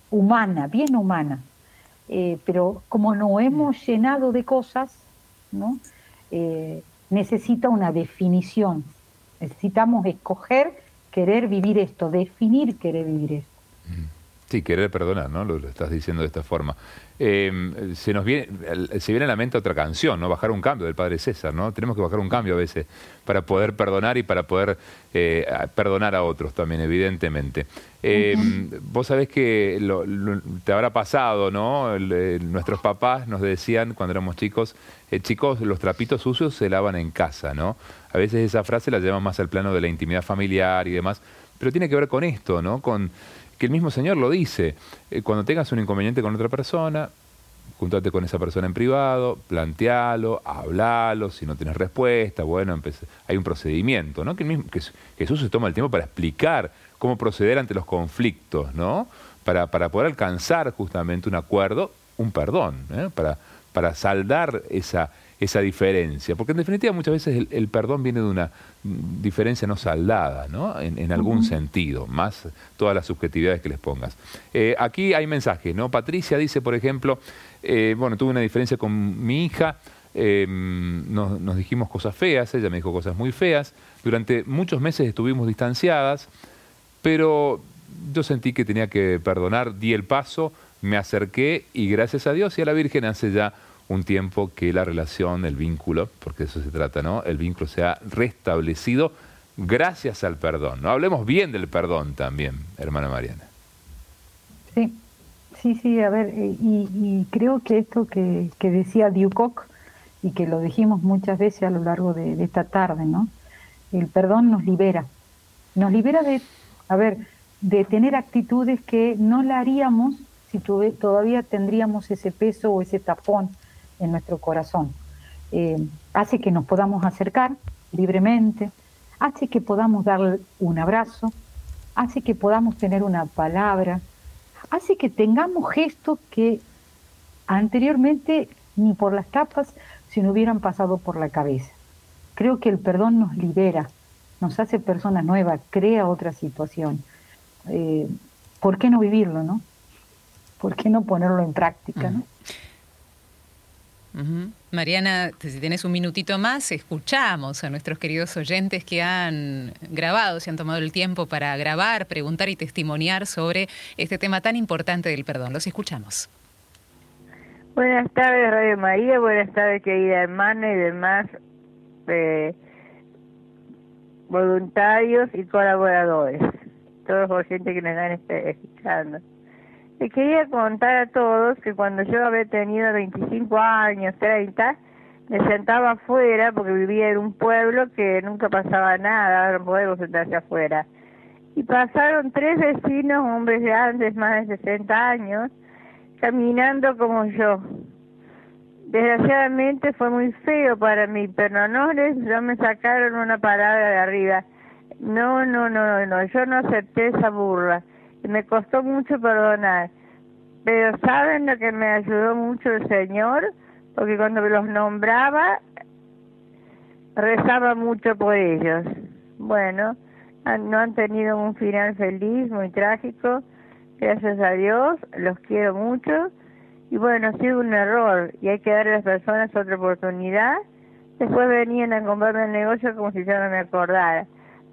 Humana, bien humana. Eh, pero como no hemos llenado de cosas, ¿no? Eh, necesita una definición. Necesitamos escoger, querer vivir esto, definir querer vivir esto. Sí, querer perdonar, ¿no? Lo, lo estás diciendo de esta forma. Eh, se nos viene, se viene a la mente otra canción, ¿no? Bajar un cambio del Padre César, ¿no? Tenemos que bajar un cambio a veces para poder perdonar y para poder eh, perdonar a otros también, evidentemente. Eh, uh -huh. Vos sabés que lo, lo, te habrá pasado, ¿no? El, nuestros papás nos decían cuando éramos chicos, chicos, los trapitos sucios se lavan en casa, ¿no? A veces esa frase la llevamos más al plano de la intimidad familiar y demás, pero tiene que ver con esto, ¿no? Con que el mismo Señor lo dice. Eh, cuando tengas un inconveniente con otra persona, juntate con esa persona en privado, plantealo, hablalo, si no tienes respuesta, bueno, hay un procedimiento, ¿no? Que, que Jesús se toma el tiempo para explicar cómo proceder ante los conflictos, ¿no? Para, para poder alcanzar justamente un acuerdo, un perdón, ¿eh? para, para saldar esa, esa diferencia. Porque en definitiva muchas veces el, el perdón viene de una diferencia no saldada, ¿no? En, en algún uh -huh. sentido, más todas las subjetividades que les pongas. Eh, aquí hay mensajes, ¿no? Patricia dice, por ejemplo, eh, bueno, tuve una diferencia con mi hija, eh, nos, nos, dijimos cosas feas, ella me dijo cosas muy feas, durante muchos meses estuvimos distanciadas, pero yo sentí que tenía que perdonar, di el paso, me acerqué y gracias a Dios y a la Virgen hace ya un tiempo que la relación, el vínculo, porque de eso se trata, ¿no? El vínculo se ha restablecido gracias al perdón. ¿no? Hablemos bien del perdón también, hermana Mariana. Sí, sí, sí, a ver, y, y creo que esto que, que decía Ducock y que lo dijimos muchas veces a lo largo de, de esta tarde, ¿no? El perdón nos libera, nos libera de, a ver, de tener actitudes que no la haríamos si tuve, todavía tendríamos ese peso o ese tapón en nuestro corazón. Eh, hace que nos podamos acercar libremente, hace que podamos dar un abrazo, hace que podamos tener una palabra, hace que tengamos gestos que anteriormente ni por las capas se nos hubieran pasado por la cabeza. Creo que el perdón nos libera, nos hace personas nuevas, crea otra situación. Eh, ¿Por qué no vivirlo, no? ¿por qué no ponerlo en práctica? ¿no? Ujú. Mariana, si tienes un minutito más, escuchamos a nuestros queridos oyentes que han grabado, se han tomado el tiempo para grabar, preguntar y testimoniar sobre este tema tan importante del perdón. Los escuchamos. Buenas tardes, Radio María. Buenas tardes, querida hermana y demás eh, voluntarios y colaboradores. Todos los oyentes que nos están escuchando. Les quería contar a todos que cuando yo había tenido 25 años, 30, me sentaba afuera porque vivía en un pueblo que nunca pasaba nada, no podemos sentarse afuera. Y pasaron tres vecinos, hombres grandes, más de 60 años, caminando como yo. Desgraciadamente fue muy feo para mí, pero no les, no me sacaron una palabra de arriba. No, no, no, no, yo no acepté esa burla. Me costó mucho perdonar. Pero ¿saben lo que me ayudó mucho el Señor? Porque cuando los nombraba, rezaba mucho por ellos. Bueno, no han tenido un final feliz, muy trágico. Gracias a Dios, los quiero mucho. Y bueno, ha sido un error y hay que darle a las personas otra oportunidad. Después venían a comprarme el negocio como si yo no me acordara.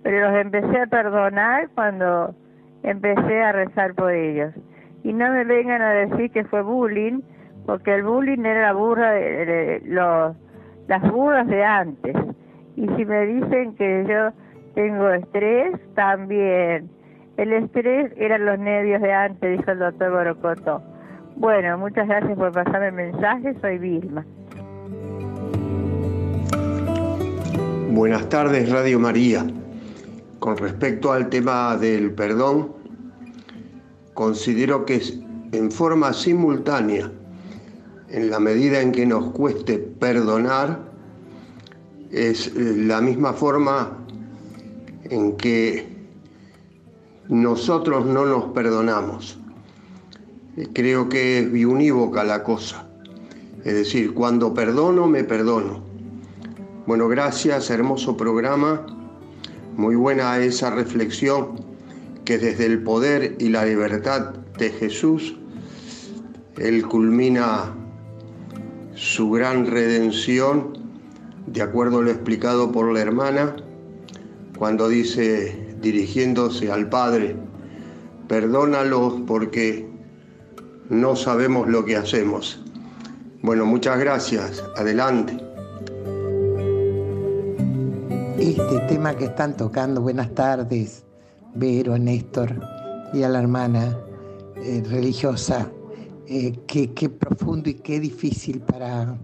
Pero los empecé a perdonar cuando empecé a rezar por ellos. Y no me vengan a decir que fue bullying, porque el bullying era la burra de, los, las burras de antes. Y si me dicen que yo tengo estrés, también. El estrés eran los nervios de antes, dijo el doctor Borocoto. Bueno, muchas gracias por pasarme el mensaje, soy Vilma. Buenas tardes, Radio María. Con respecto al tema del perdón, considero que en forma simultánea, en la medida en que nos cueste perdonar, es la misma forma en que nosotros no nos perdonamos. Creo que es biunívoca la cosa. Es decir, cuando perdono, me perdono. Bueno, gracias, hermoso programa. Muy buena esa reflexión que desde el poder y la libertad de Jesús, Él culmina su gran redención, de acuerdo a lo explicado por la hermana, cuando dice, dirigiéndose al Padre, perdónalos porque no sabemos lo que hacemos. Bueno, muchas gracias. Adelante. Este tema que están tocando, buenas tardes, Vero, Néstor y a la hermana eh, religiosa, eh, qué, profundo y qué difícil para,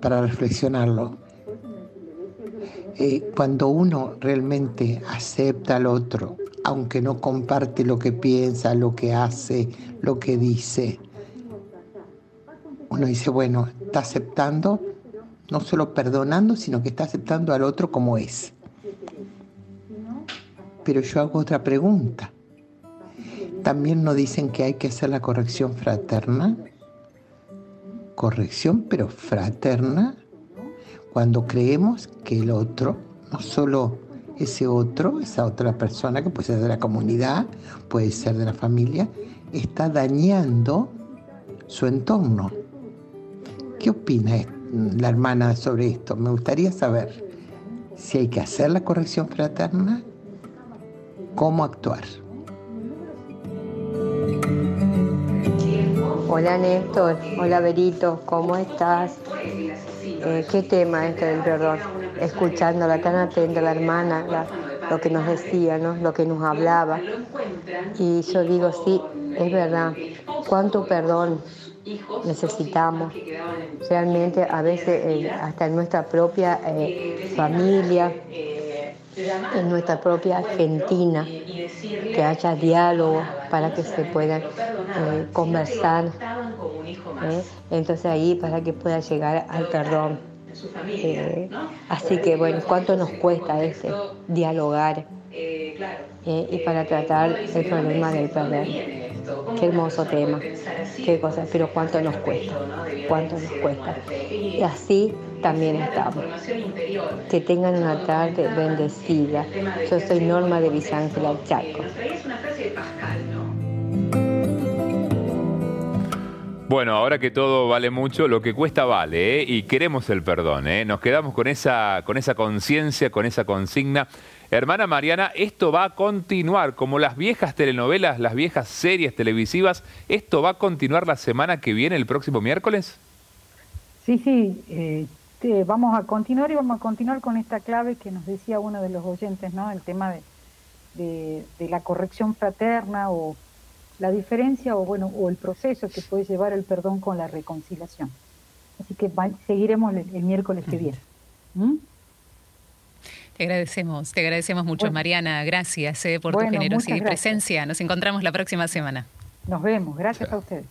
para reflexionarlo. Eh, cuando uno realmente acepta al otro, aunque no comparte lo que piensa, lo que hace, lo que dice, uno dice, bueno, está aceptando, no solo perdonando, sino que está aceptando al otro como es. Pero yo hago otra pregunta. También nos dicen que hay que hacer la corrección fraterna. Corrección, pero fraterna, cuando creemos que el otro, no solo ese otro, esa otra persona que puede ser de la comunidad, puede ser de la familia, está dañando su entorno. ¿Qué opina la hermana sobre esto? Me gustaría saber si hay que hacer la corrección fraterna, cómo actuar. Hola Néstor, hola Berito, ¿cómo estás? Eh, ¿Qué tema este del perdón? Escuchándola tan atenta la hermana, lo que nos decía, ¿no? lo que nos hablaba. Y yo digo, sí, es verdad, cuánto perdón necesitamos. Realmente a veces eh, hasta en nuestra propia eh, familia, en nuestra propia Argentina, que haya diálogo para que se pueda eh, conversar. ¿eh? Entonces ahí para que pueda llegar al perdón. Eh, así que bueno, ¿cuánto nos cuesta ese dialogar eh, y para tratar el problema del perdón? Qué hermoso tema, qué cosa, pero cuánto nos cuesta, cuánto nos cuesta. Y así también estamos. Que tengan una tarde bendecida. Yo soy Norma de Vicángela Chaco. Bueno, ahora que todo vale mucho, lo que cuesta vale, ¿eh? y queremos el perdón, ¿eh? Nos quedamos con esa, con esa conciencia, con esa consigna. Hermana Mariana, esto va a continuar, como las viejas telenovelas, las viejas series televisivas, ¿esto va a continuar la semana que viene, el próximo miércoles? Sí, sí, eh, te- vamos a continuar y vamos a continuar con esta clave que nos decía uno de los oyentes, ¿no? El tema de, de, de la corrección fraterna o la diferencia o bueno o el proceso que puede llevar el perdón con la reconciliación. Así que va- seguiremos el, el miércoles que viene. ¿Mm? Te agradecemos, te agradecemos mucho, Bueno. Mariana. Gracias eh, por Bueno, tu generosidad y presencia. Nos encontramos la próxima semana. Nos vemos. Gracias a ustedes.